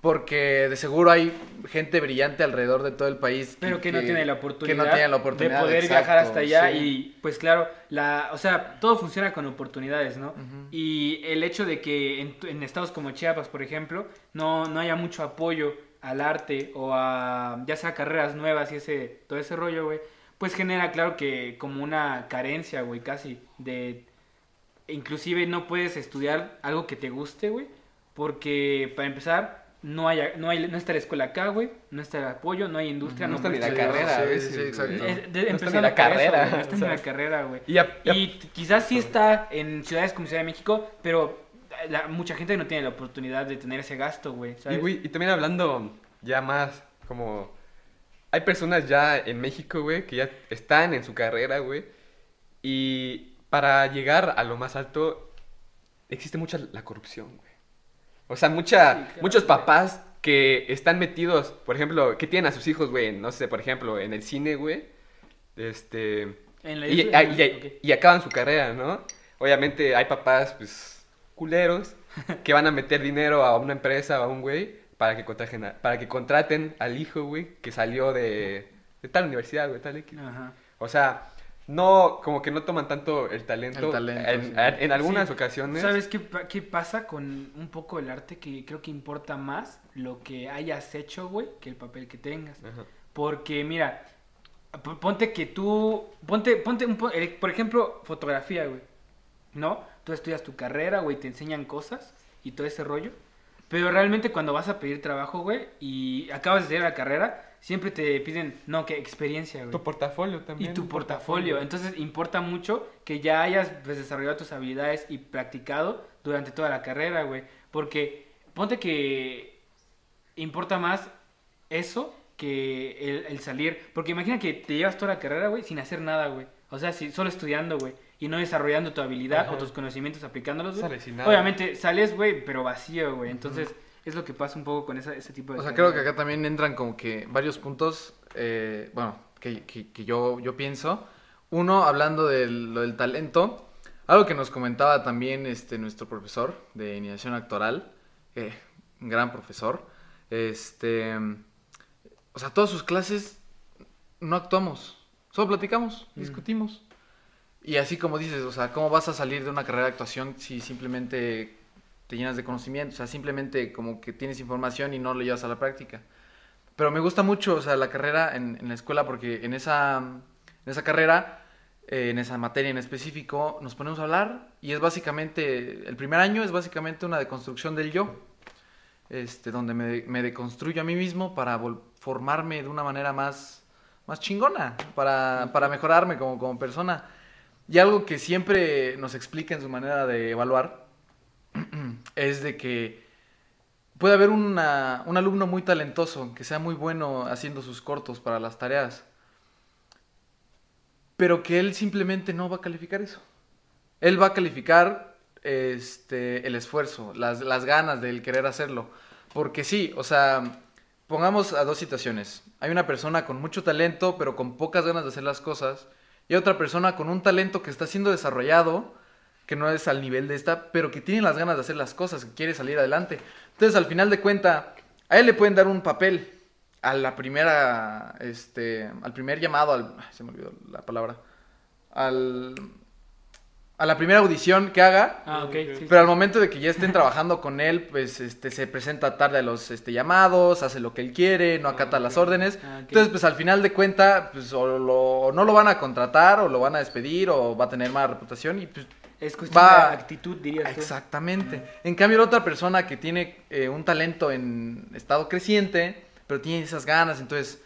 porque de seguro hay gente brillante alrededor de todo el país. Pero que, no tiene la oportunidad, que no tiene la oportunidad, de poder exacto, viajar hasta allá sí. y pues claro, la, o sea, todo funciona con oportunidades, ¿no? Y el hecho de que en, en estados como Chiapas, por ejemplo, no, no haya mucho apoyo al arte o a ya sea carreras nuevas y ese todo ese rollo, güey, pues genera claro que como una carencia, güey, casi de inclusive no puedes estudiar algo que te guste, güey, porque para empezar no hay, no hay no está la escuela acá, güey, no está el apoyo, no hay industria, No no, está ni la carrera, a sí, sí, exacto. güey. Es- de- No está ni empezando la eso, carrera. güey, no está o ni sea. la carrera, güey. Y, a- y Y quizás sí está en ciudades como Ciudad de México, pero la- mucha gente no tiene la oportunidad de tener ese gasto, güey, Y, ¿sabes? güey, y también hablando ya más como... Hay personas ya en México, güey, que ya están en su carrera, güey. Y para llegar a lo más alto existe mucha la corrupción, güey. O sea, mucha, Sí, claro, muchos papás que están metidos, por ejemplo, que tienen a sus hijos, güey, no sé, por ejemplo, en el cine, güey. Este. En la Y, isla- y- acaban su carrera, ¿no? Obviamente hay papás, pues, culeros, que van a meter dinero a una empresa o a un güey para que contraten, a- para que contraten al hijo, güey, que salió de, de tal universidad, güey, tal X. Ajá. O sea, no, como que no toman tanto el talento. El talento, en, sí. en algunas Sí. ocasiones. ¿Sabes qué, qué pasa con un poco el arte? Que creo que importa más lo que hayas hecho, güey, que el papel que tengas. Ajá. Porque, mira, ponte que tú. Ponte, ponte un po- por ejemplo, fotografía, güey. ¿No? Tú estudias tu carrera, güey, te enseñan cosas y todo ese rollo. Pero realmente cuando vas a pedir trabajo, güey, y acabas de hacer la carrera, siempre te piden, no, que experiencia, güey. Tu portafolio Y también. tu portafolio. Entonces importa mucho que ya hayas pues, desarrollado tus habilidades y practicado durante toda la carrera, güey. Porque ponte que importa más eso que el, el salir. Porque imagina que te llevas toda la carrera, güey, sin hacer nada, güey. O sea, si, solo estudiando, güey. Y no desarrollando tu habilidad Ajá. o tus conocimientos aplicándolos, güey. Sales sin nada. Obviamente sales, güey, pero vacío, güey. Entonces es lo que pasa un poco con esa- ese tipo de O sea, creo que acá también entran como que varios puntos, eh, bueno, que, que- que yo, yo pienso. Uno, hablando del, lo del talento, algo que nos comentaba también este, nuestro profesor de iniciación actoral, eh, un gran profesor, este, o sea, todas sus clases no actuamos, solo platicamos, Mm. discutimos. Y así como dices, o sea, ¿cómo vas a salir de una carrera de actuación si simplemente te llenas de conocimiento? O sea, simplemente como que tienes información y no lo llevas a la práctica. Pero me gusta mucho, o sea, la carrera en, en la escuela porque en esa, en esa carrera, eh, en esa materia en específico, nos ponemos a hablar y es básicamente, el primer año es básicamente una deconstrucción del yo, este, donde me, me deconstruyo a mí mismo para formarme de una manera más, más chingona, para, para mejorarme como, como persona. Y algo que siempre nos explica en su manera de evaluar es de que puede haber una- un alumno muy talentoso, que sea muy bueno haciendo sus cortos para las tareas, pero que él simplemente no va a calificar eso. Él va a calificar este, el esfuerzo, las, las ganas del querer hacerlo. Porque sí, o sea, pongamos a dos situaciones. Hay una persona con mucho talento, pero con pocas ganas de hacer las cosas. Y otra persona con un talento que está siendo desarrollado, que no es al nivel de esta, pero que tiene las ganas de hacer las cosas, que quiere salir adelante. Entonces, al final de cuenta, a él le pueden dar un papel a la primera, este, al primer llamado, al, se me olvidó la palabra, al, a la primera audición que haga, Ah, ok. sí, pero al momento de que ya estén trabajando con él, pues este, se presenta tarde a los este, llamados, hace lo que él quiere, no acata las órdenes. Ah. Entonces, pues al final de cuenta, pues o, lo- o no lo van a contratar, o lo van a despedir, o va a tener mala reputación, y pues Es cuestión Va- de actitud, dirías tú. Exactamente. En cambio, la otra persona que tiene eh, un talento en estado creciente, pero tiene esas ganas, entonces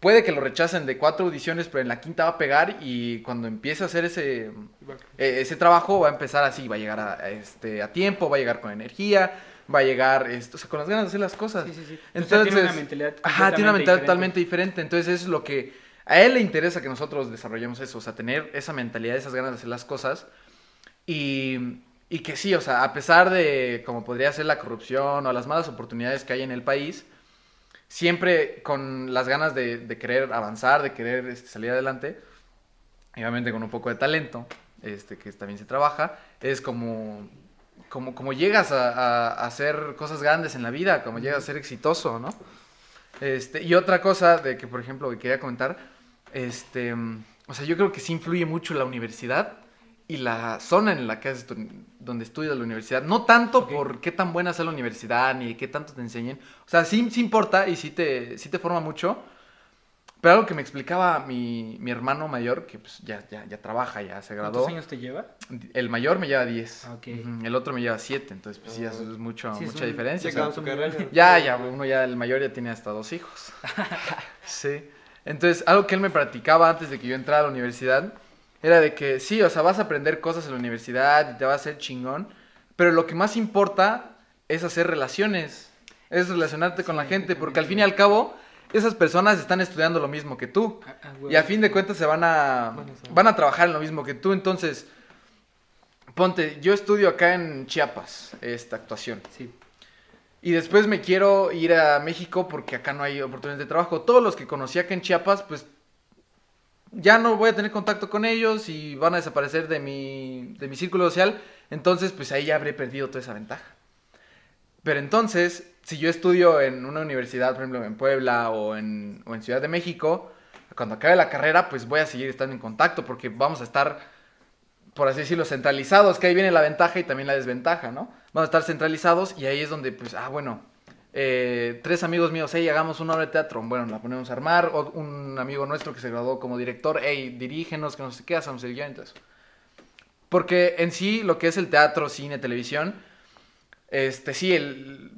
puede que lo rechacen de cuatro audiciones, pero en la quinta va a pegar y cuando empiece a hacer ese, eh, ese trabajo va a empezar así, va a llegar a, a, este, a tiempo, va a llegar con energía, va a llegar esto, o sea, con las ganas de hacer las cosas. Sí, sí, sí. O sea, Entonces, tiene una mentalidad Ajá, tiene una mentalidad completamente totalmente diferente. Entonces, eso es lo que a él le interesa que nosotros desarrollemos eso, o sea, tener esa mentalidad, esas ganas de hacer las cosas. Y, que sí, o sea, a pesar de como podría ser la corrupción o las malas oportunidades que hay en el país, siempre con las ganas de, querer avanzar, de querer este, salir adelante, y obviamente con un poco de talento, este, que también se trabaja, es como, como, como llegas a, a- hacer cosas grandes en la vida, como llegas a ser exitoso, ¿no? Este, y otra cosa de que, por ejemplo, que quería comentar, este, o sea, yo creo que sí influye mucho la universidad y la zona en la que haces tu- donde estudias la universidad. No tanto por qué tan buena sea la universidad ni qué tanto te enseñen. O sea, sí, sí importa y sí te, sí te forma mucho. Pero algo que me explicaba mi, mi hermano mayor, que pues ya, ya, ya trabaja, ya se graduó. ¿Cuántos años te lleva? El mayor me lleva 10. Ah, El otro me lleva 7. Entonces, pues sí, eso es mucho, Sí, es mucha un- diferencia. Ya o sea, carrera. ya, ya, uno ya, el mayor ya tiene hasta dos hijos. sí. Entonces, algo que él me practicaba antes de que yo entrara a la universidad era de que sí, o sea, vas a aprender cosas en la universidad y te va a hacer chingón, pero lo que más importa es hacer relaciones, es relacionarte con la gente, porque al fin y al cabo, esas personas están estudiando lo mismo que tú. Ah, ah. Y a fin de cuentas se van a, van a trabajar en lo mismo que tú. Entonces, ponte, yo estudio acá en Chiapas esta actuación. Sí. Y después me quiero ir a México porque acá no hay oportunidades de trabajo. Todos los que conocí acá en Chiapas, pues ya no voy a tener contacto con ellos y van a desaparecer de mi, de mi círculo social. Entonces, pues ahí ya habré perdido toda esa ventaja. Pero entonces, si yo estudio en una universidad, por ejemplo, en Puebla o en, o en Ciudad de México, cuando acabe la carrera, pues voy a seguir estando en contacto porque vamos a estar, por así decirlo, centralizados, que ahí viene la ventaja y también la desventaja, ¿no? Vamos a estar centralizados y ahí es donde, pues, ah, bueno, eh, tres amigos míos, hey, hagamos una obra de teatro, bueno, la ponemos a armar, o un amigo nuestro que se graduó como director, hey, dirígenos, que no sé qué, hacemos el guion, entonces. Porque en sí, lo que es el teatro, cine, televisión, este, sí, el,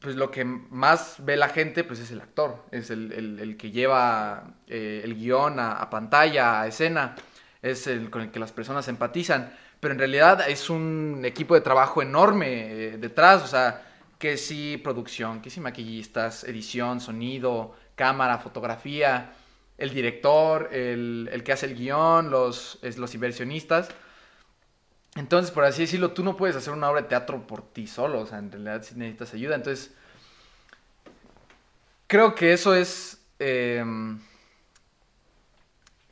pues lo que más ve la gente, pues es el actor, es el, el- que lleva eh, el guion a, a pantalla, a escena, es el con el que las personas empatizan, pero en realidad es un equipo de trabajo enorme eh, detrás, o sea, que sí producción, que sí maquillistas, edición, sonido, cámara, fotografía, el director, el, el que hace el guion, los, es, los inversionistas. Entonces, por así decirlo, tú no puedes hacer una obra de teatro por ti solo, o sea, en realidad sí necesitas ayuda. Entonces, creo que eso es eh,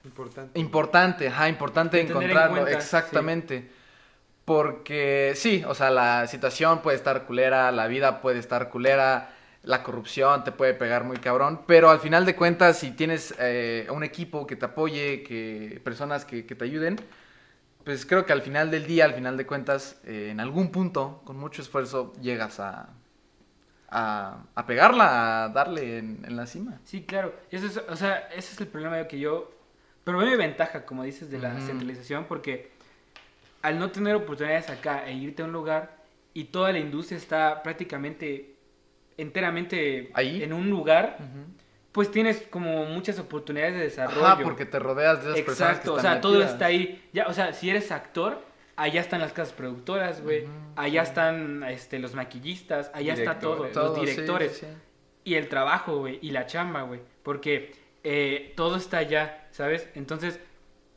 Importante. importante, ajá, importante en encontrarlo, cuenta, exactamente. Porque sí, o sea, la situación puede estar culera, la vida puede estar culera, la corrupción te puede pegar muy cabrón, pero al final de cuentas, si tienes eh, un equipo que te apoye, que personas que, que te ayuden, pues creo que al final del día, al final de cuentas, eh, en algún punto, con mucho esfuerzo, llegas a, a, a pegarla, a darle en, en la cima. Sí, claro. Eso es, o sea, ese es el problema que yo... Pero veo mi ventaja, como dices, de la centralización, porque al no tener oportunidades acá e irte a un lugar y toda la industria está prácticamente enteramente Ahí. en un lugar, pues tienes como muchas oportunidades de desarrollo. Ajá, porque te rodeas de esas personas que Exacto, o sea, todo está ahí. Ya, o sea, si eres actor, allá están las casas productoras, güey. Allá sí. están este, los maquillistas, allá está todo, los directores. sí, sí. Y el trabajo, güey, y la chamba, güey. Porque eh, todo está allá, ¿sabes? Entonces,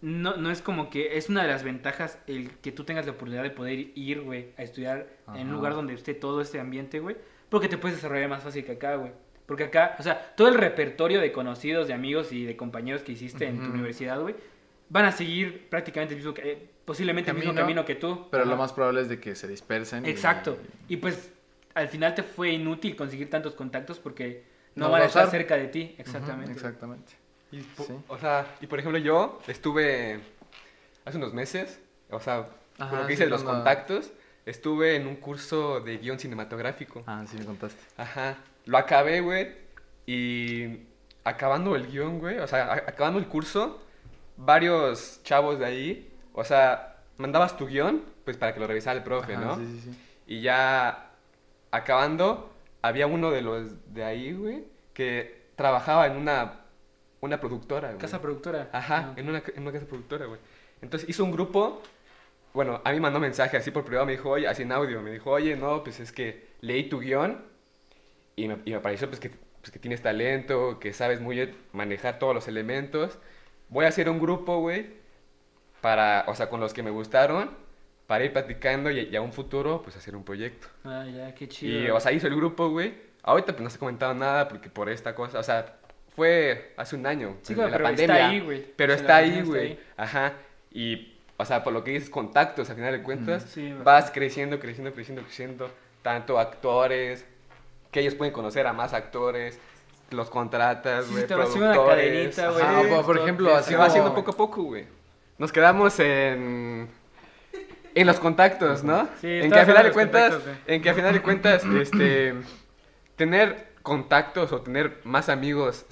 no, no es como que es una de las ventajas el que tú tengas la oportunidad de poder ir, güey, a estudiar en un lugar donde esté todo este ambiente, güey. Porque te puedes desarrollar más fácil que acá, güey. Porque acá, o sea, todo el repertorio de conocidos, de amigos y de compañeros que hiciste en tu universidad, güey, van a seguir prácticamente el mismo, eh, posiblemente el mismo Camino, que tú. Pero Ajá. lo más probable es de que se dispersen. Exacto. Y pues al final te fue inútil conseguir tantos contactos porque no, No van a estar cerca de ti. Exactamente. exactamente. Y, Sí. O sea, y por ejemplo yo estuve hace unos meses, o sea, Ajá, con lo que sí, hice de los contactos, estuve en un curso de guion cinematográfico. Ah, sí me contaste. Ajá. Lo acabé, güey, y acabando el guion, güey, o sea, acabando el curso, varios chavos de ahí, o sea, mandabas tu guion, pues para que lo revisara el profe, Ajá, ¿no? Sí, sí, sí. Y ya acabando, había uno de los de ahí, güey, que trabajaba en una, una productora, güey. Casa productora. Ajá, Ah. en, una, en una casa productora, güey. Entonces hizo un grupo, bueno, a mí mandó mensaje así por privado, me dijo, oye, así en audio, me dijo, oye, no, pues es que leí tu guion y me, y me pareció pues que, pues que tienes talento, que sabes muy bien manejar todos los elementos. Voy a hacer un grupo, güey, para, o sea, con los que me gustaron, para ir platicando y, y a un futuro, pues hacer un proyecto. Ah, ya, qué chido. Y, o sea, hizo el grupo, güey. Ahorita pues no se ha comentado nada porque por esta cosa, o sea, fue hace un año. Sí, en claro, la pero pandemia. está ahí, güey. Pero está ahí, güey. Ajá. Y, o sea, por lo que dices, contactos, al final de cuentas, Sí, vas creciendo, creciendo, creciendo, creciendo. Tanto actores, que ellos pueden conocer a más actores, los contratas, Sí, güey, te va haciendo una productores. cadenita, güey. Ajá, de por- esto, ejemplo, de así esto. va haciendo poco a poco, güey. Nos quedamos en... En los contactos, ¿no? Sí, en que estabas a final de de cuentas, en que a final de cuentas, este, tener contactos o tener más amigos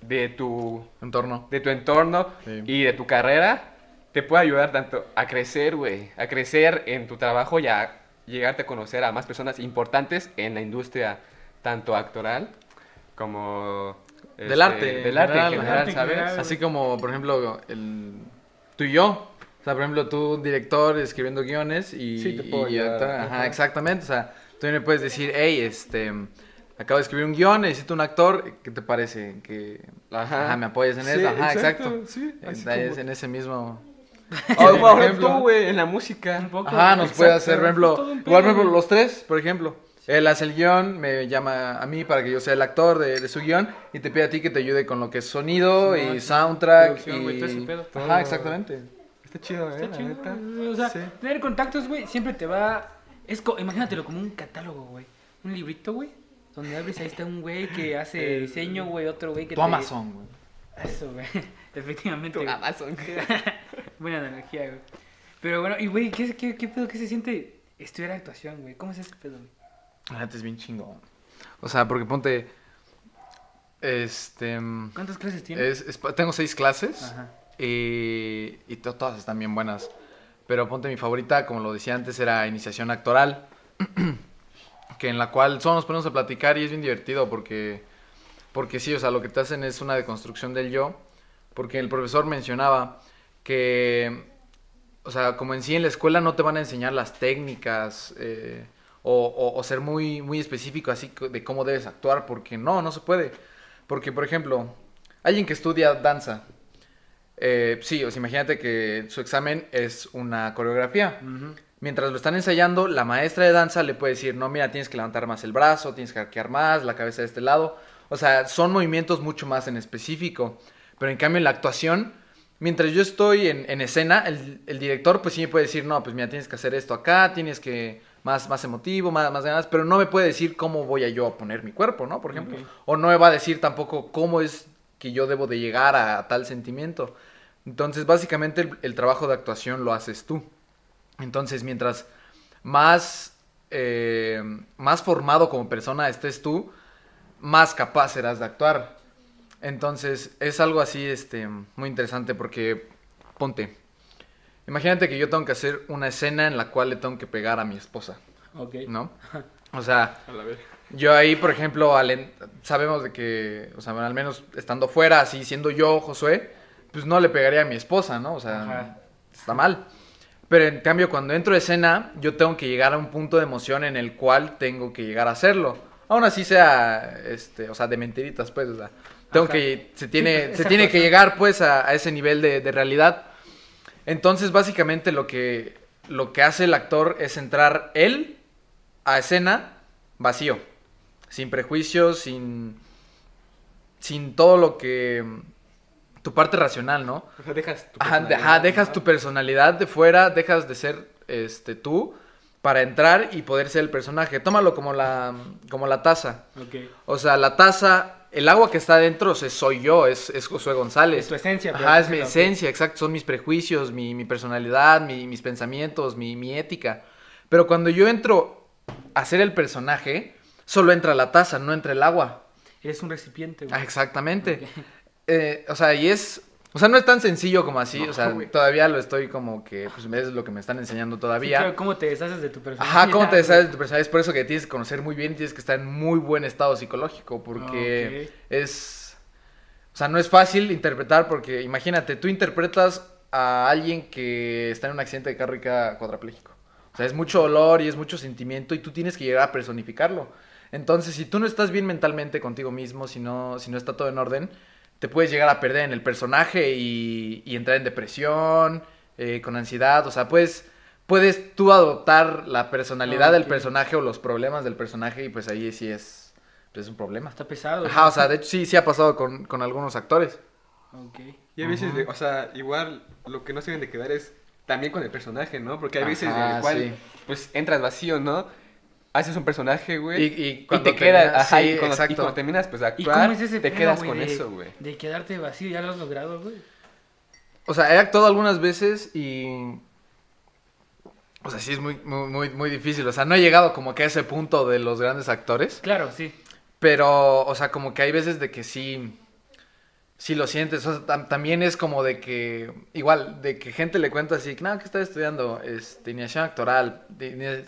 de tu, Entorno. de tu entorno Sí. y de tu carrera te puede ayudar tanto a crecer, güey, a crecer en tu trabajo y a llegarte a conocer a más personas importantes en la industria tanto actoral como Del este, arte, del arte en general, arte en ¿sabes? general. Así como, por ejemplo, el... tú y yo. O sea, por ejemplo, tú, director, escribiendo guiones y... Sí, te puedo y actor. Ajá, Ajá. exactamente. O sea, tú me puedes decir, hey, este... Acabo de escribir un guion, necesito un actor. ¿Qué te parece? Que Ajá. ajá, me apoyes en Sí, eso. Ajá, exacto. sí, como- en ese mismo... O, por por ejemplo, tú, güey, en la música. Un poco. Ajá, nos Exacto. puede hacer, por ejemplo, igual, por ejemplo, los tres, por ejemplo. Él hace el guion, me llama a mí para que yo sea el actor de, de su guion y te pide a ti que te ayude con lo que es sonido y soundtrack Producción, güey, todo ese y... pedo. Ajá, exactamente. Está chido, ¿eh? Está La chido, neta. O sea, Sí. tener contactos, güey, siempre te va. Es co- Imagínatelo como un catálogo, güey. Un librito, güey. Donde abres, ahí está un güey que hace diseño, güey. Otro güey que Tu te- Amazon, güey. Eso, güey. Efectivamente. Tu güey. Amazon. Buena analogía, güey. Pero bueno, y güey, ¿qué, qué, ¿qué pedo? ¿Qué se siente estudiar actuación, güey? ¿Cómo es ese pedo, güey? La neta es bien chingón. O sea, porque ponte... Este... mm, ¿Cuántas clases tienes? es- es- tengo seis clases. Ajá. Y, y to- todas están bien buenas. Pero ponte mi favorita, como lo decía antes, era iniciación actoral. que en la cual solo nos ponemos a platicar y es bien divertido porque, porque sí, o sea, lo que te hacen es una deconstrucción del yo. Porque el profesor mencionaba que, o sea, como en sí en la escuela no te van a enseñar las técnicas eh, o, ser muy, muy específico así de cómo debes actuar, porque no, no se puede. Porque, por ejemplo, alguien que estudia danza, eh, sí, o sea, imagínate que su examen es una coreografía. Ujú. Mientras lo están ensayando, la maestra de danza le puede decir, no, mira, tienes que levantar más el brazo, tienes que arquear más, la cabeza de este lado. O sea, son movimientos mucho más en específico. Pero en cambio en la actuación, mientras yo estoy en, en escena, el, el director pues sí me puede decir, no, pues mira, tienes que hacer esto acá, tienes que más, más emotivo, más, más ganas, pero no me puede decir cómo voy a yo a poner mi cuerpo, ¿no? Por ejemplo. O no me va a decir tampoco cómo es que yo debo de llegar a, tal sentimiento. Entonces, básicamente el, el trabajo de actuación lo haces tú. Entonces, mientras más, eh, más formado como persona estés tú, más capaz serás de actuar. Entonces, es algo así este, muy interesante porque, ponte, imagínate que yo tengo que hacer una escena en la cual le tengo que pegar a mi esposa, Ok. ¿no? O sea, A la ver. yo ahí, por ejemplo, al en- sabemos de que, o sea, bueno, al menos estando fuera, así siendo yo, Josué, pues no le pegaría a mi esposa, ¿no? O sea, Ajá. está mal. Pero en cambio, cuando entro a escena, yo tengo que llegar a un punto de emoción en el cual tengo que llegar a hacerlo. Aún así sea, este, o sea, de mentiritas, pues, o sea, tengo Ajá. que, se tiene, Sí, se tiene que llegar, pues, a, a ese nivel de, de realidad. Entonces, básicamente, lo que, lo que hace el actor es entrar él a escena vacío, sin prejuicios, sin, sin todo lo que... tu parte racional, ¿no? O sea, dejas tu Ajá, ajá, personalidad, dejas tu personalidad de fuera, dejas de ser este, tú para entrar y poder ser el personaje. Tómalo como la, como la taza. Ok. O sea, la taza, el agua que está adentro o sea, soy yo, es, es Josué González. Es tu esencia. Ajá, es mi esencia, exacto. Son mis prejuicios, mi, mi personalidad, mi- mis pensamientos, mi, mi ética. Pero cuando yo entro a ser el personaje, solo entra la taza, no entra el agua. Eres un recipiente, Ah, exactamente. Eh, o sea, y es. O sea, no es tan sencillo como así. No, o sea, todavía lo estoy como que. Pues es lo que me están enseñando Sí, todavía. claro, ¿Cómo te deshaces de tu personaje? Ajá, ¿cómo te deshaces de tu personaje? Es por eso que tienes que conocer muy bien y tienes que estar en muy buen estado psicológico. Porque Ok. es. O sea, no es fácil interpretar porque imagínate, tú interpretas a alguien que está en un accidente de carro y queda cuadrapléjico. O sea, es mucho dolor y es mucho sentimiento y tú tienes que llegar a personificarlo. Entonces, si tú no estás bien mentalmente contigo mismo, si no, si no está todo en orden, te puedes llegar a perder en el personaje y, y entrar en depresión, eh, con ansiedad. O sea, puedes, puedes tú adoptar la personalidad Ah, del personaje o los problemas del personaje y pues ahí sí es, pues, es un problema. Está pesado. Ajá, o sea, de hecho sí, sí ha pasado con, con algunos actores. Ok. Y a veces, de- o sea, igual lo que no se deben de quedar es también con el personaje, ¿no? Porque hay veces en Ajá, el cual, sí. pues, entras vacío, ¿no? Haces un personaje, güey. Y- Y, y cuando te quedas, ajá, sí, y, cuando, y cuando terminas, pues, de ¿Y actuar, cómo es ese te pedo, quedas con de- eso, güey. De quedarte vacío, ya lo has logrado, güey. O sea, he actuado algunas veces y... O sea, sí es muy, muy, muy, muy difícil. O sea, no he llegado como que a ese punto de los grandes actores. Claro, sí. Pero, o sea, como que hay veces de que sí... Sí lo sientes. O sea, tam- también es como de que... Igual, de que gente le cuenta así... No, que está estudiando? Este, iniciación actoral. de- de-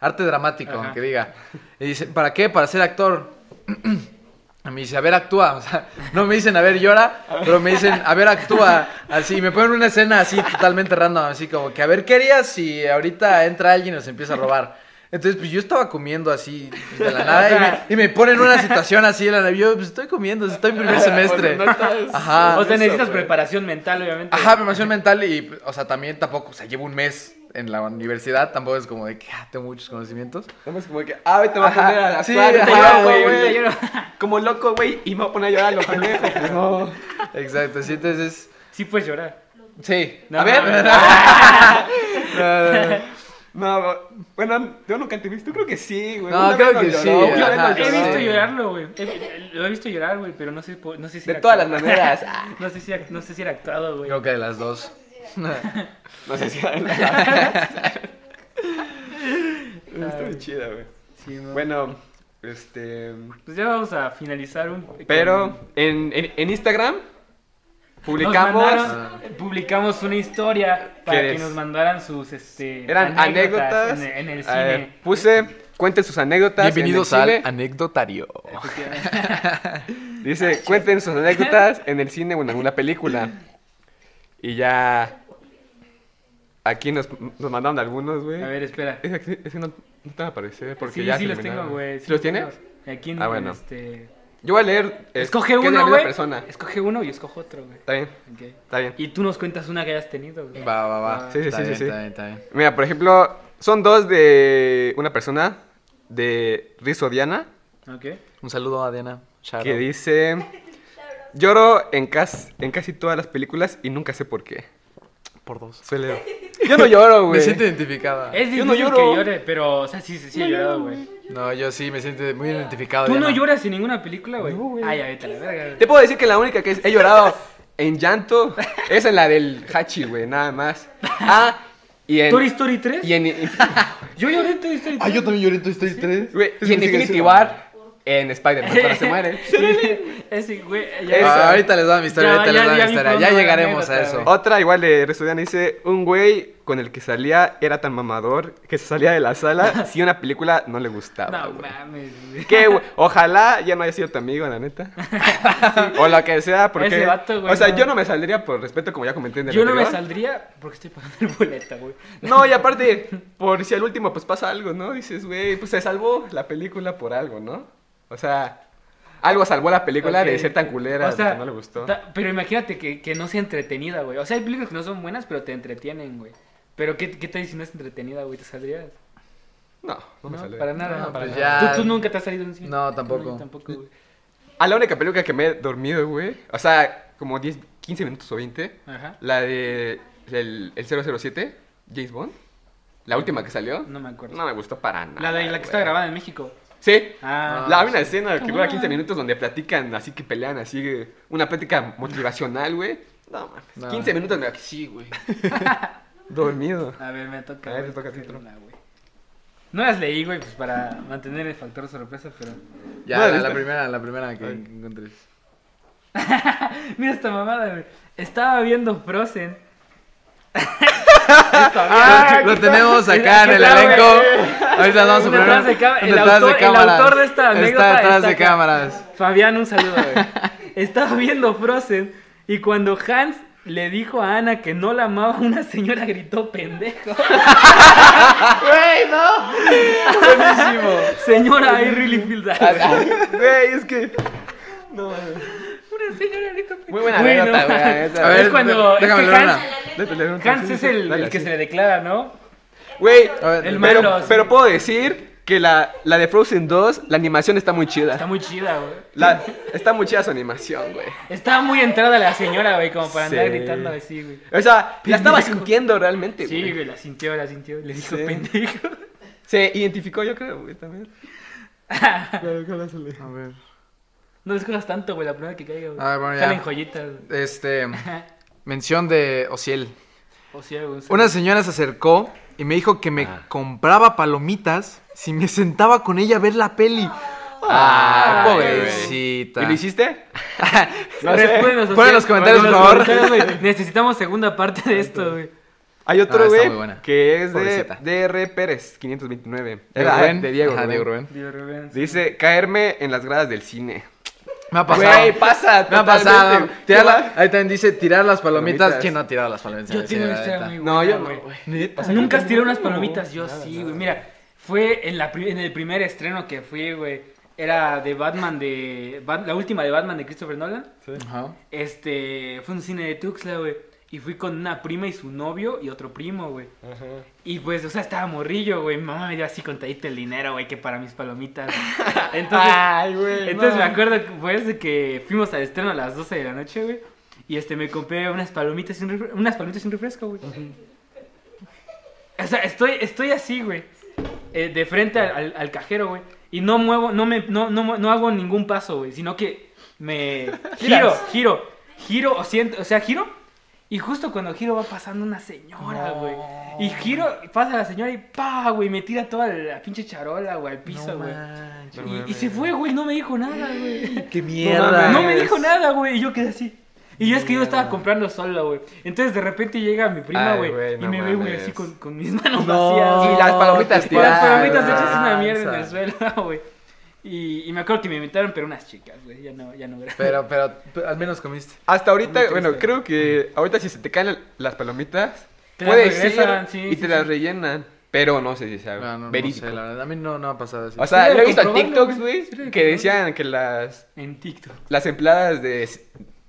arte dramático, Ajá. aunque diga. Y dice, ¿para qué? Para ser actor. A mí dice, a ver, actúa. O sea, no me dicen, a ver, llora, pero me dicen, a ver, actúa. Así, me ponen una escena así totalmente random, así como que, a ver, ¿qué harías si ahorita entra alguien y nos empieza a robar? Entonces, pues yo estaba comiendo así de la nada y me, y me ponen en una situación así de la nada. y Yo, pues estoy comiendo, estoy en primer semestre. No estás- Ajá. o sea, eso, necesitas güey. preparación mental, obviamente. Ajá, preparación mental y, o sea, también tampoco, o sea, llevo un mes en la universidad tampoco es como de que ah, tengo muchos conocimientos. Estamos como que, ah, te voy a poner a sí, actuar, ajá, ahorita güey. Como loco, güey, y me voy a poner a llorar a los pendejos. Pues no. Exacto, sí, entonces... Sí puedes llorar. Sí. No, a ver. No, no, no. No, bueno, yo nunca te he visto, creo que sí, güey. No, creo que sí, ajá. He visto llorarlo, güey. He- Lo he visto llorar, güey, pero no sé, no sé si De era todas las maneras. No sé si, no sé si era actuado, güey. Creo que de las dos. No sé si Está muy chida, güey. Sí, no. Bueno, este. Pues ya vamos a finalizar un... Pero en, en, en Instagram publicamos. mandaron- publicamos una historia para ¿Qué que es? nos mandaran sus este, Eran anécdotas. en, en el cine. puse, cuenten sus anécdotas. en Bienvenidos el al cine. anecdotario. Dice, cuenten sus anécdotas en el cine o en alguna película. Y ya. Aquí nos, nos mandaron algunos, güey. A ver, espera. Es que, es que no, no te va a aparecer porque sí, ya sí los tengo, güey. ¿Sí los tienes? tengo. Aquí en, Ah, bueno. este... Yo voy a leer. eh, Escoge ¿qué es de la uno, güey. Escoge uno y escojo otro, güey. Está bien, está bien. Y tú nos cuentas una que hayas tenido, güey. Va, va, va. Sí, sí, Está sí, bien, sí, sí. Está bien, está bien. Mira, por ejemplo, son dos de una persona de Rizo Diana Ok. Un saludo a Diana. Shout que dice: Lloro en, cas- en casi todas las películas y nunca sé por qué. Por dos. Suele. Yo no lloro, Me güey. siento identificada. Es Yo difícil no que lloro. llore, pero, o sea, sí, sí, sí he llorado, güey. No, yo sí me siento muy identificado. ¿Tú no Diana. lloras en ninguna película, güey? No, güey. Ay, ahorita la verga. Te puedo decir que la única que he llorado en llanto es en la del Hachi, güey, nada más. Ah, y en. ¿Toy Story 3? Y en, Yo lloré en Toy Story 3. Ah, yo también lloré en Toy Story 3. güey, y en Infinity War, en Spider-Man, cuando se muere. Ese, güey. Ah, ahorita les doy mi historia, Ya, ahorita ya, les doy ya mi historia. Ya llegaremos a eso. Otra igual de Restudian dice, un güey con el que salía era tan mamador que se salía de la sala si una película no le gustaba. No güey. mames, güey. ¿Qué, güey? Ojalá ya no haya sido tu amigo, la neta. O lo que sea, porque... Ese vato, güey, o sea, no. yo no me saldría por respeto, como ya comenté en el Yo no me saldría porque estoy pagando el boleto, güey. No, y aparte, por si al último pues pasa algo, ¿no? Dices, güey, pues se salvó la película por algo, ¿no? O sea, algo salvó la película de ser tan culera, O de sea, que no le gustó. ta- Pero imagínate que, que no sea entretenida, güey. O sea, hay películas que no son buenas, pero te entretienen, güey. Pero ¿qué, qué tal si no es entretenida, güey? ¿Te saldrías? No, no me No, saldría. para nada. No, para pues nada. ya- ¿Tú, tú nunca te has salido en cine? No, tampoco. yo tampoco, güey. A la única película que me he dormido, güey, o sea, como 10, 15 minutos o 20, Ajá. la de el, el 007, James Bond, la última que salió, No me acuerdo. no me gustó para nada. La de la que está güey. grabada en México. Sí. Ah. La, hay una escena que dura 15 minutos donde platican, así que pelean, así, una plática motivacional, güey. No, mames. No. 15 minutos me sí, güey. Dormido. A ver, me toca. A ver, te toca a ti. No las leí, güey, pues para mantener el factor sorpresa, pero... Ya, No, la, primera, la primera que, que encontres. Mira esta mamada, güey. Estaba viendo Frozen. Ah, Lo tenemos acá en el elenco. Ahorita vamos a poner. de el autor- el cámaras. autor de esta anécdota Está detrás de cámaras. Fabián, un saludo. Estaba viendo Frozen y cuando Hans le dijo a Ana que no la amaba, una señora gritó pendejo. Güey, no. Buenísimo. Señora, I really feel that. Güey, es que. No, señora pendejo. Muy buena Güey, no. anécdota, güey. A ver, es cuando. es déjame que leer Hans, una. Hans es el, dale, el que sí. se le declara, ¿no? Güey, El pero, malo, sí. pero puedo decir que la, la de Frozen 2, la animación está muy chida. Está muy chida, güey. La, está muy chida su animación, güey. Estaba muy entrada la señora, güey, como para andar Sí. gritando así, güey. O sea, la estaba Pendejo. sintiendo realmente, Sí, güey. güey, la sintió, la sintió. Le dijo Sí. pendejo. Se identificó, yo creo, güey, también. A ver. No descuidas tanto, güey, la primera que caiga, güey. Ah, bueno, ya. Salen joyitas. güey. Este. Mención de Ociel. O sea, güey. Una señora se acercó y me dijo que me compraba palomitas si me sentaba con ella a ver la peli. Ah, Ay, güey. pobrecita. ¿Y lo hiciste? No Responde Pon en los comentarios, por favor. Necesitamos segunda parte de esto, güey. Hay Ah, otro, güey, que es de Pobrecita. DR Pérez, 529. Diego Era Rubén. de Diego, Ajá, Rubén. Diego Rubén. Dios, Rubén. Dice, caerme en las gradas del cine. Me ha pasado. Güey, pasa, me ha pasado. Tirar la- ¿Qué ahí también dice tirar las palomitas. Palomitas. ¿Quién no ha tirado las palomitas? Yo Sí, tengo una la historia muy No, yo no, güey. Nunca has tirado unas palomitas, yo nada, sí, güey. Mira, fue en, la, pri- en el primer estreno que fui, güey. Era de Batman de... La última de Batman de Christopher Nolan. Ajá. Este... Fue un cine de Tuxtla, güey. Y fui con una prima y su novio y otro primo, güey. Ajá. Y pues, o sea, estaba morrillo, güey. Mi mamá me dio así contadito el dinero, güey, que para mis palomitas. güey. Entonces, Ay, güey. entonces no. me acuerdo pues de que fuimos al estreno a las 12 de la noche, güey. Y este me compré unas palomitas y un refre- unas palomitas un refresco, güey. O sea, estoy, estoy así, güey. eh, de frente al, al- al cajero, güey. Y no muevo, no me, no, no, no hago ningún paso, güey. Sino que me giro, giro, giro, o siento, o sea, giro. Y justo cuando giro va pasando una señora, güey. Y giro, pasa la señora y pa, güey, me tira toda la pinche charola, güey, al piso, güey. Y, y se fue, güey, no me dijo nada, güey. ¡Qué mierda! No me dijo nada, güey. Y yo quedé así. Y yo es que yo estaba comprando solo, güey. Entonces de repente llega mi prima, güey. y me ve, güey, así con, con mis manos No. vacías. Y las palomitas Con las tiradas. palomitas hechas una mierda en el suelo, güey. Y, y me acuerdo que me invitaron, pero unas chicas, güey. Ya no, ya no era. Pero, pero, pero al menos comiste. Hasta ahorita, bueno, creo que ahorita si se te caen las palomitas, Te las puedes ir sí, y sí, te sí. las rellenan. Pero no sé si sea No, no, no verídico. sé, la verdad. A mí no, no ha pasado así. o sea, yo he visto TikToks, güey. que decían que las, En TikTok. las empleadas de,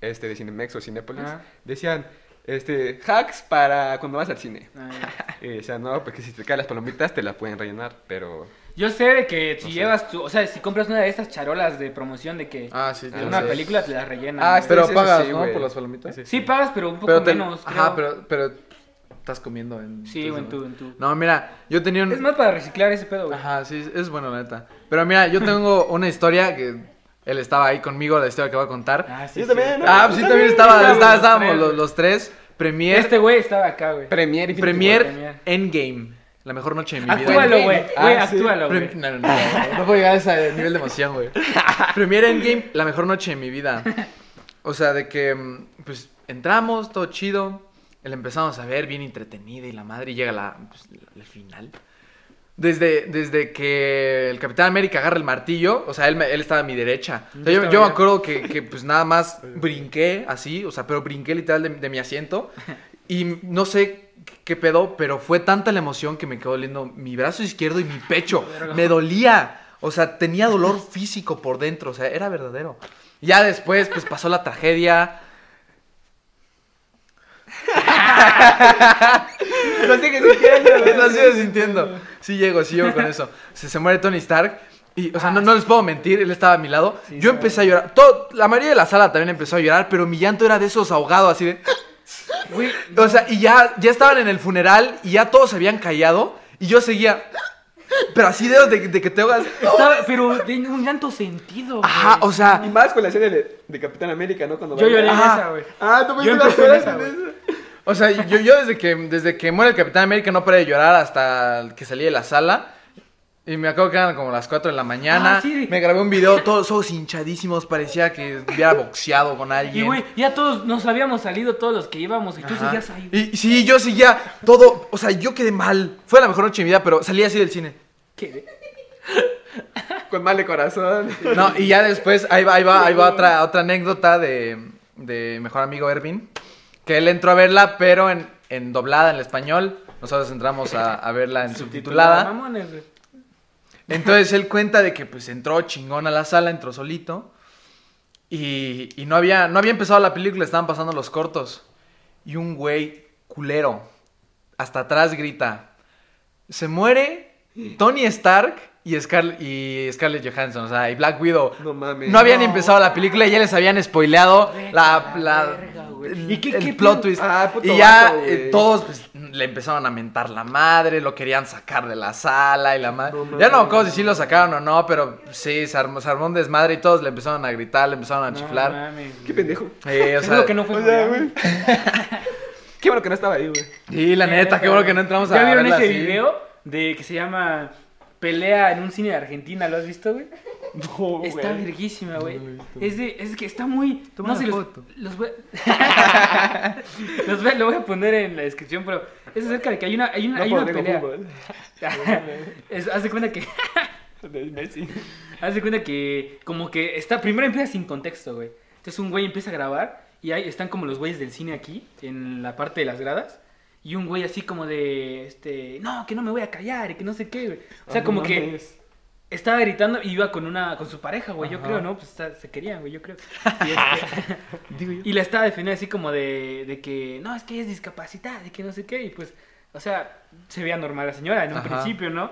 este, de Cinemex o Cinépolis Ajá. decían, este, hacks para cuando vas al cine. Ah, Y decían, no, porque si te caen las palomitas te las pueden rellenar, pero... Yo sé de que si No sé. llevas tu. O sea, si compras una de estas charolas de promoción de que. ah, sí, yo una sé. película te la rellenan. Ah, güey. este- Pero pagas, sí, ¿no? güey. Por las palomitas. Sí, Sí, pagas, pero un poco Pero te- menos. Ajá, creo. pero, pero estás comiendo en... Sí, güey, en tu, en tu. No, mira, yo tenía un... Es más para reciclar ese pedo, güey. Ajá, sí, es bueno, la neta. Pero mira, yo tengo una historia que él estaba ahí conmigo, la historia que voy a contar. Ah, sí, Yo sí. también, ¿no? Ah, pues sí, también estaba, Estábamos estaba- los estábamos tres, los, güey. los tres. Premier, Este güey estaba acá, güey. Premier Premier. Endgame. La mejor noche de mi vida. Actúalo, güey. Ah, sí. actúalo, güey. No, no, no, no, no puedo llegar a ese nivel de emoción, güey. Premier Endgame, la mejor noche de mi vida. O sea, de que, mm, pues, entramos, todo chido. La empezamos a ver bien entretenida y la madre y llega la, pues, el final. Desde, desde que el Capitán América agarra el martillo, o sea, él, me- él estaba a mi derecha. O sea, yo, me acuerdo que, que, pues nada más brinqué así, o sea, pero brinqué literal de, de mi asiento. Y no sé qué pedo, pero fue tanta la emoción que me quedó doliendo mi brazo izquierdo y mi pecho. Me dolía. O sea, tenía dolor físico por dentro, o sea, era verdadero. Ya después, pues pasó la tragedia. Lo sigues sintiendo. Lo sigo sintiendo. Sí llego, sí llego con eso. Se, se muere Tony Stark. Y, o sea, no, no les puedo mentir, él estaba a mi lado. Sí, Yo empecé a llorar. Todo, la mayoría de la sala también empezó a llorar, pero mi llanto era de esos ahogados, así de... Güey, O sea, y ya, ya estaban en el funeral y ya todos se habían callado. Y yo seguía... Pero así de, de, de que te estaba, pero de un llanto sentido, güey. Ajá, o sea... Y más con la escena de, de Capitán América, ¿no? Cuando Yo lloré en esa, güey. Ah, tú me Yo hiciste empecé en las esa, horas en güey. eso. O sea, yo, yo desde que desde que muere el Capitán América no paré de llorar hasta que salí de la sala. Y me acuerdo que eran como las 4 de la mañana. Ah, sí. Me grabé un video, todos ojos hinchadísimos. Parecía que hubiera boxeado con alguien. Y, güey, ya todos nos habíamos salido, todos los que íbamos, y tú Ajá. seguías ahí. Y sí, yo seguía todo. O sea, yo quedé mal. Fue la mejor noche de mi vida, pero salí así del cine. ¿Qué? Con mal de corazón. No, y ya después, ahí va, ahí va, ahí va otra, otra anécdota de, de mejor amigo Ervin. Que él entró a verla, pero en, en doblada, en el español. Nosotros entramos a, a verla en subtitulada. Mamones, güey. Entonces él cuenta de que pues entró chingón a la sala, entró solito. Y, y no, había, no había empezado la película, estaban pasando los cortos. Y un güey culero, hasta atrás grita, se muere Tony Stark y, Scar- y Scarlett Johansson, o sea, y Black Widow. No mames. No habían empezado la película y ya les habían spoileado la, la- verga, el, ¿Y qué- el qué plot twist. Ah, puto y ya vato, eh, todos pues, le empezaron a mentar la madre, lo querían sacar de la sala y la madre. No ya no acuerdo si sí lo sacaron o no, pero sí, se armó, se armó un desmadre y todos le empezaron a gritar, le empezaron a chiflar. Qué pendejo. Eh, o Es sea, lo que no fue O sea, Florian. güey. Qué bueno que no estaba ahí, güey. Sí, la neta, qué bueno que no entramos a ¿Ya vieron ese así. video de que se llama Pelea en un cine de Argentina? ¿Lo has visto, güey? No, Está verguísima, güey. Es, de, es que está muy. Toma no sé, los, foto. los voy los voy- lo voy a poner en la descripción, pero es acerca de que hay una, hay una, No hay una pelea. Es- haz de cuenta que. Messi. Haz de cuenta que. Como que está. Primero empieza sin contexto, güey. Entonces un güey empieza a grabar. Y ahí están como los güeyes del cine aquí. En la parte de las gradas. Y un güey así como de. Este. No, que no me voy a callar. Y que no sé qué, güey. O sea, Ah, como no que. Estaba gritando y iba con una con su pareja, güey, yo creo, ¿no? Pues está- se querían, güey, yo creo. Y, este, Digo yo. y la estaba defendiendo así como de, de que, no, es que ella es discapacitada, de que no sé qué, y pues, o sea, se veía normal la señora en un Ajá. principio, ¿no?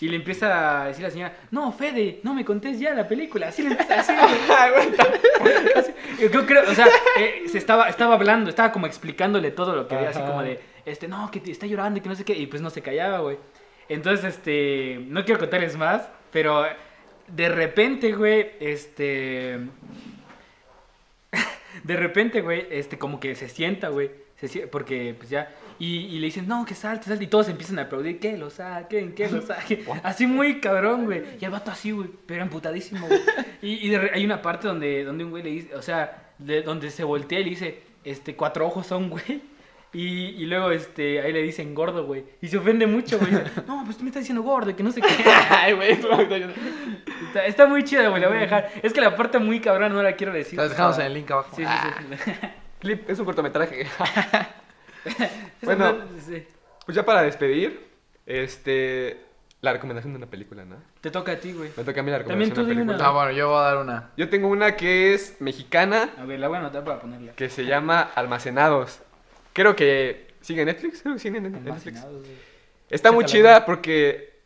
Y le empieza a decir la señora, no, Fede, no me contés ya la película, así le empieza a decir, güey. Así, Yo creo, o sea, eh, se estaba, estaba hablando, estaba como explicándole todo lo que veía, así Ajá. como de, este, no, que te- está llorando y que no sé qué, y pues no se callaba, güey. Entonces, este, no quiero contarles más, pero de repente, güey, este, de repente, güey, este, como que se sienta, güey, se porque pues ya, y, y le dicen, no, que salte, salte, y todos empiezan a aplaudir, que lo saquen, que lo saquen, así muy cabrón, güey, y el vato así, güey, pero emputadísimo, güey, y, y de hay una parte donde, donde un güey le dice, o sea, de, donde se voltea y le dice, este, cuatro ojos son, güey, y, y luego, este, ahí le dicen gordo, güey, y se ofende mucho, güey, no, pues tú me estás diciendo gordo, que no sé qué, Ay, güey, está- está, muy chida, güey, la voy a dejar, es que la parte muy cabrón no la quiero decir. La dejamos en el link abajo. Sí, sí, sí. Clip, es un cortometraje. Bueno. sí. Pues ya para despedir, este. La recomendación de una película, ¿no? Te toca a ti, güey. Me toca a mí la También recomendación tú de una una. Ah, película. bueno, yo voy a dar una. Yo tengo una que es mexicana, A ver, la voy a anotar para ponerla. que se llama Almacenados. Creo que sigue Netflix, creo que sigue en Netflix. Está muy chida porque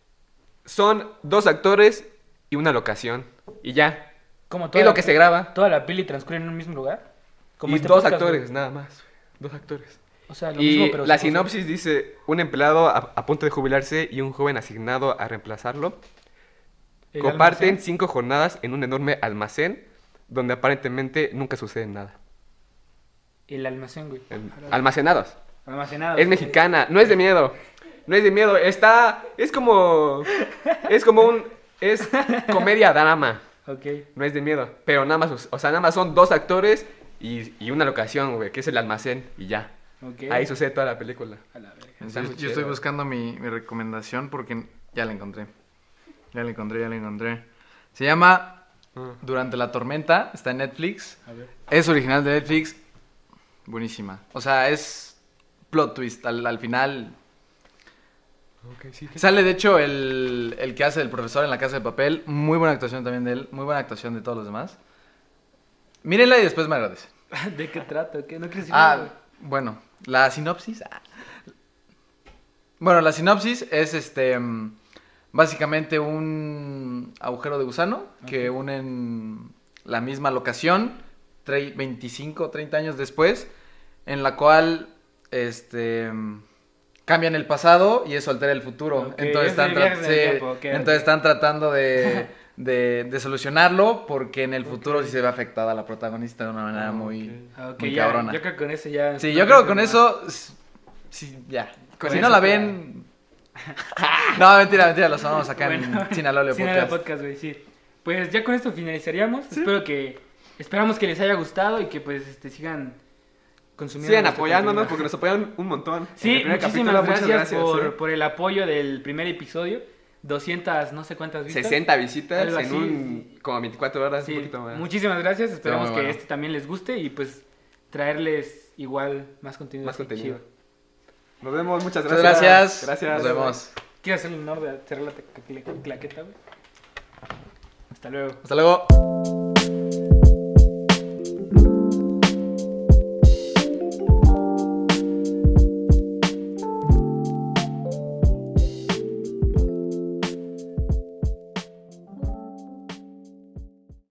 son dos actores y una locación. Y ya. Como Es lo que se graba. Toda la peli transcurre en un mismo lugar. Como y este dos podcast, actores, güey. nada más. Dos actores. O sea, lo Y mismo, pero la sinopsis dice, un empleado a, a punto de jubilarse y un joven asignado a reemplazarlo comparten almacén. cinco jornadas en un enorme almacén donde aparentemente nunca sucede nada. El almacén, güey. En- almacenados. Almacenado. Es mexicana, no es de miedo. No es de miedo, está es como es como un es comedia drama, Ok. no es de miedo, pero nada más o sea, nada más son dos actores y, y una locación, güey, que es el almacén y ya. Ok. Ahí sucede toda la película. A la verga. Yo, estoy buscando mi, mi recomendación porque ya la encontré. Ya la encontré, ya la encontré. Se llama Ah. Durante la tormenta, está en Netflix. A ver. Es original de Netflix. Buenísima. O sea, es plot twist. Al, al final. Ok, sí. Sale de hecho el, el que hace el profesor en la casa de papel. Muy buena actuación también de él. Muy buena actuación de todos los demás. Mírenla y después me agradecen. ¿De qué trata? ¿Qué? No quieres decir Ah, nada, bueno, la sinopsis. ah. Bueno, la sinopsis es este mm, básicamente un agujero de gusano que unen la misma locación 25, 30 años después, en la cual este cambian el pasado y eso altera el futuro. Entonces, están, sí, tiempo, entonces están tratando de, de- de solucionarlo porque en el futuro sí se ve afectada la protagonista de una manera Ah, muy, Ah, muy ya, cabrona. Yo creo que con eso ya. Sí, yo creo que con eso. Sí, ya. Si no la ven. no, mentira, mentira, los vamos acá Bueno, en Sinaloa Sinaloa Podcast. Podcast, güey, sí. Pues ya con esto finalizaríamos. Espero que. Esperamos que les haya gustado y que pues este, sigan consumiendo. Sigan apoyándonos contenido. porque nos apoyan un montón. Sí, muchísimas capítulo, gracias, por, ¿eh? por el apoyo del primer episodio. 200, no sé cuántas vistas. 60 visitas en así. un como 24 horas, Sí, un poquito más. muchísimas gracias. Esperamos que bueno. este también les guste y pues traerles igual más contenido. Más contenido. chido. Nos vemos, muchas Muchas gracias. gracias. Gracias. Nos vemos. Quiero hacer el honor de cerrar la cla- claqueta, güey. Hasta luego. Hasta luego.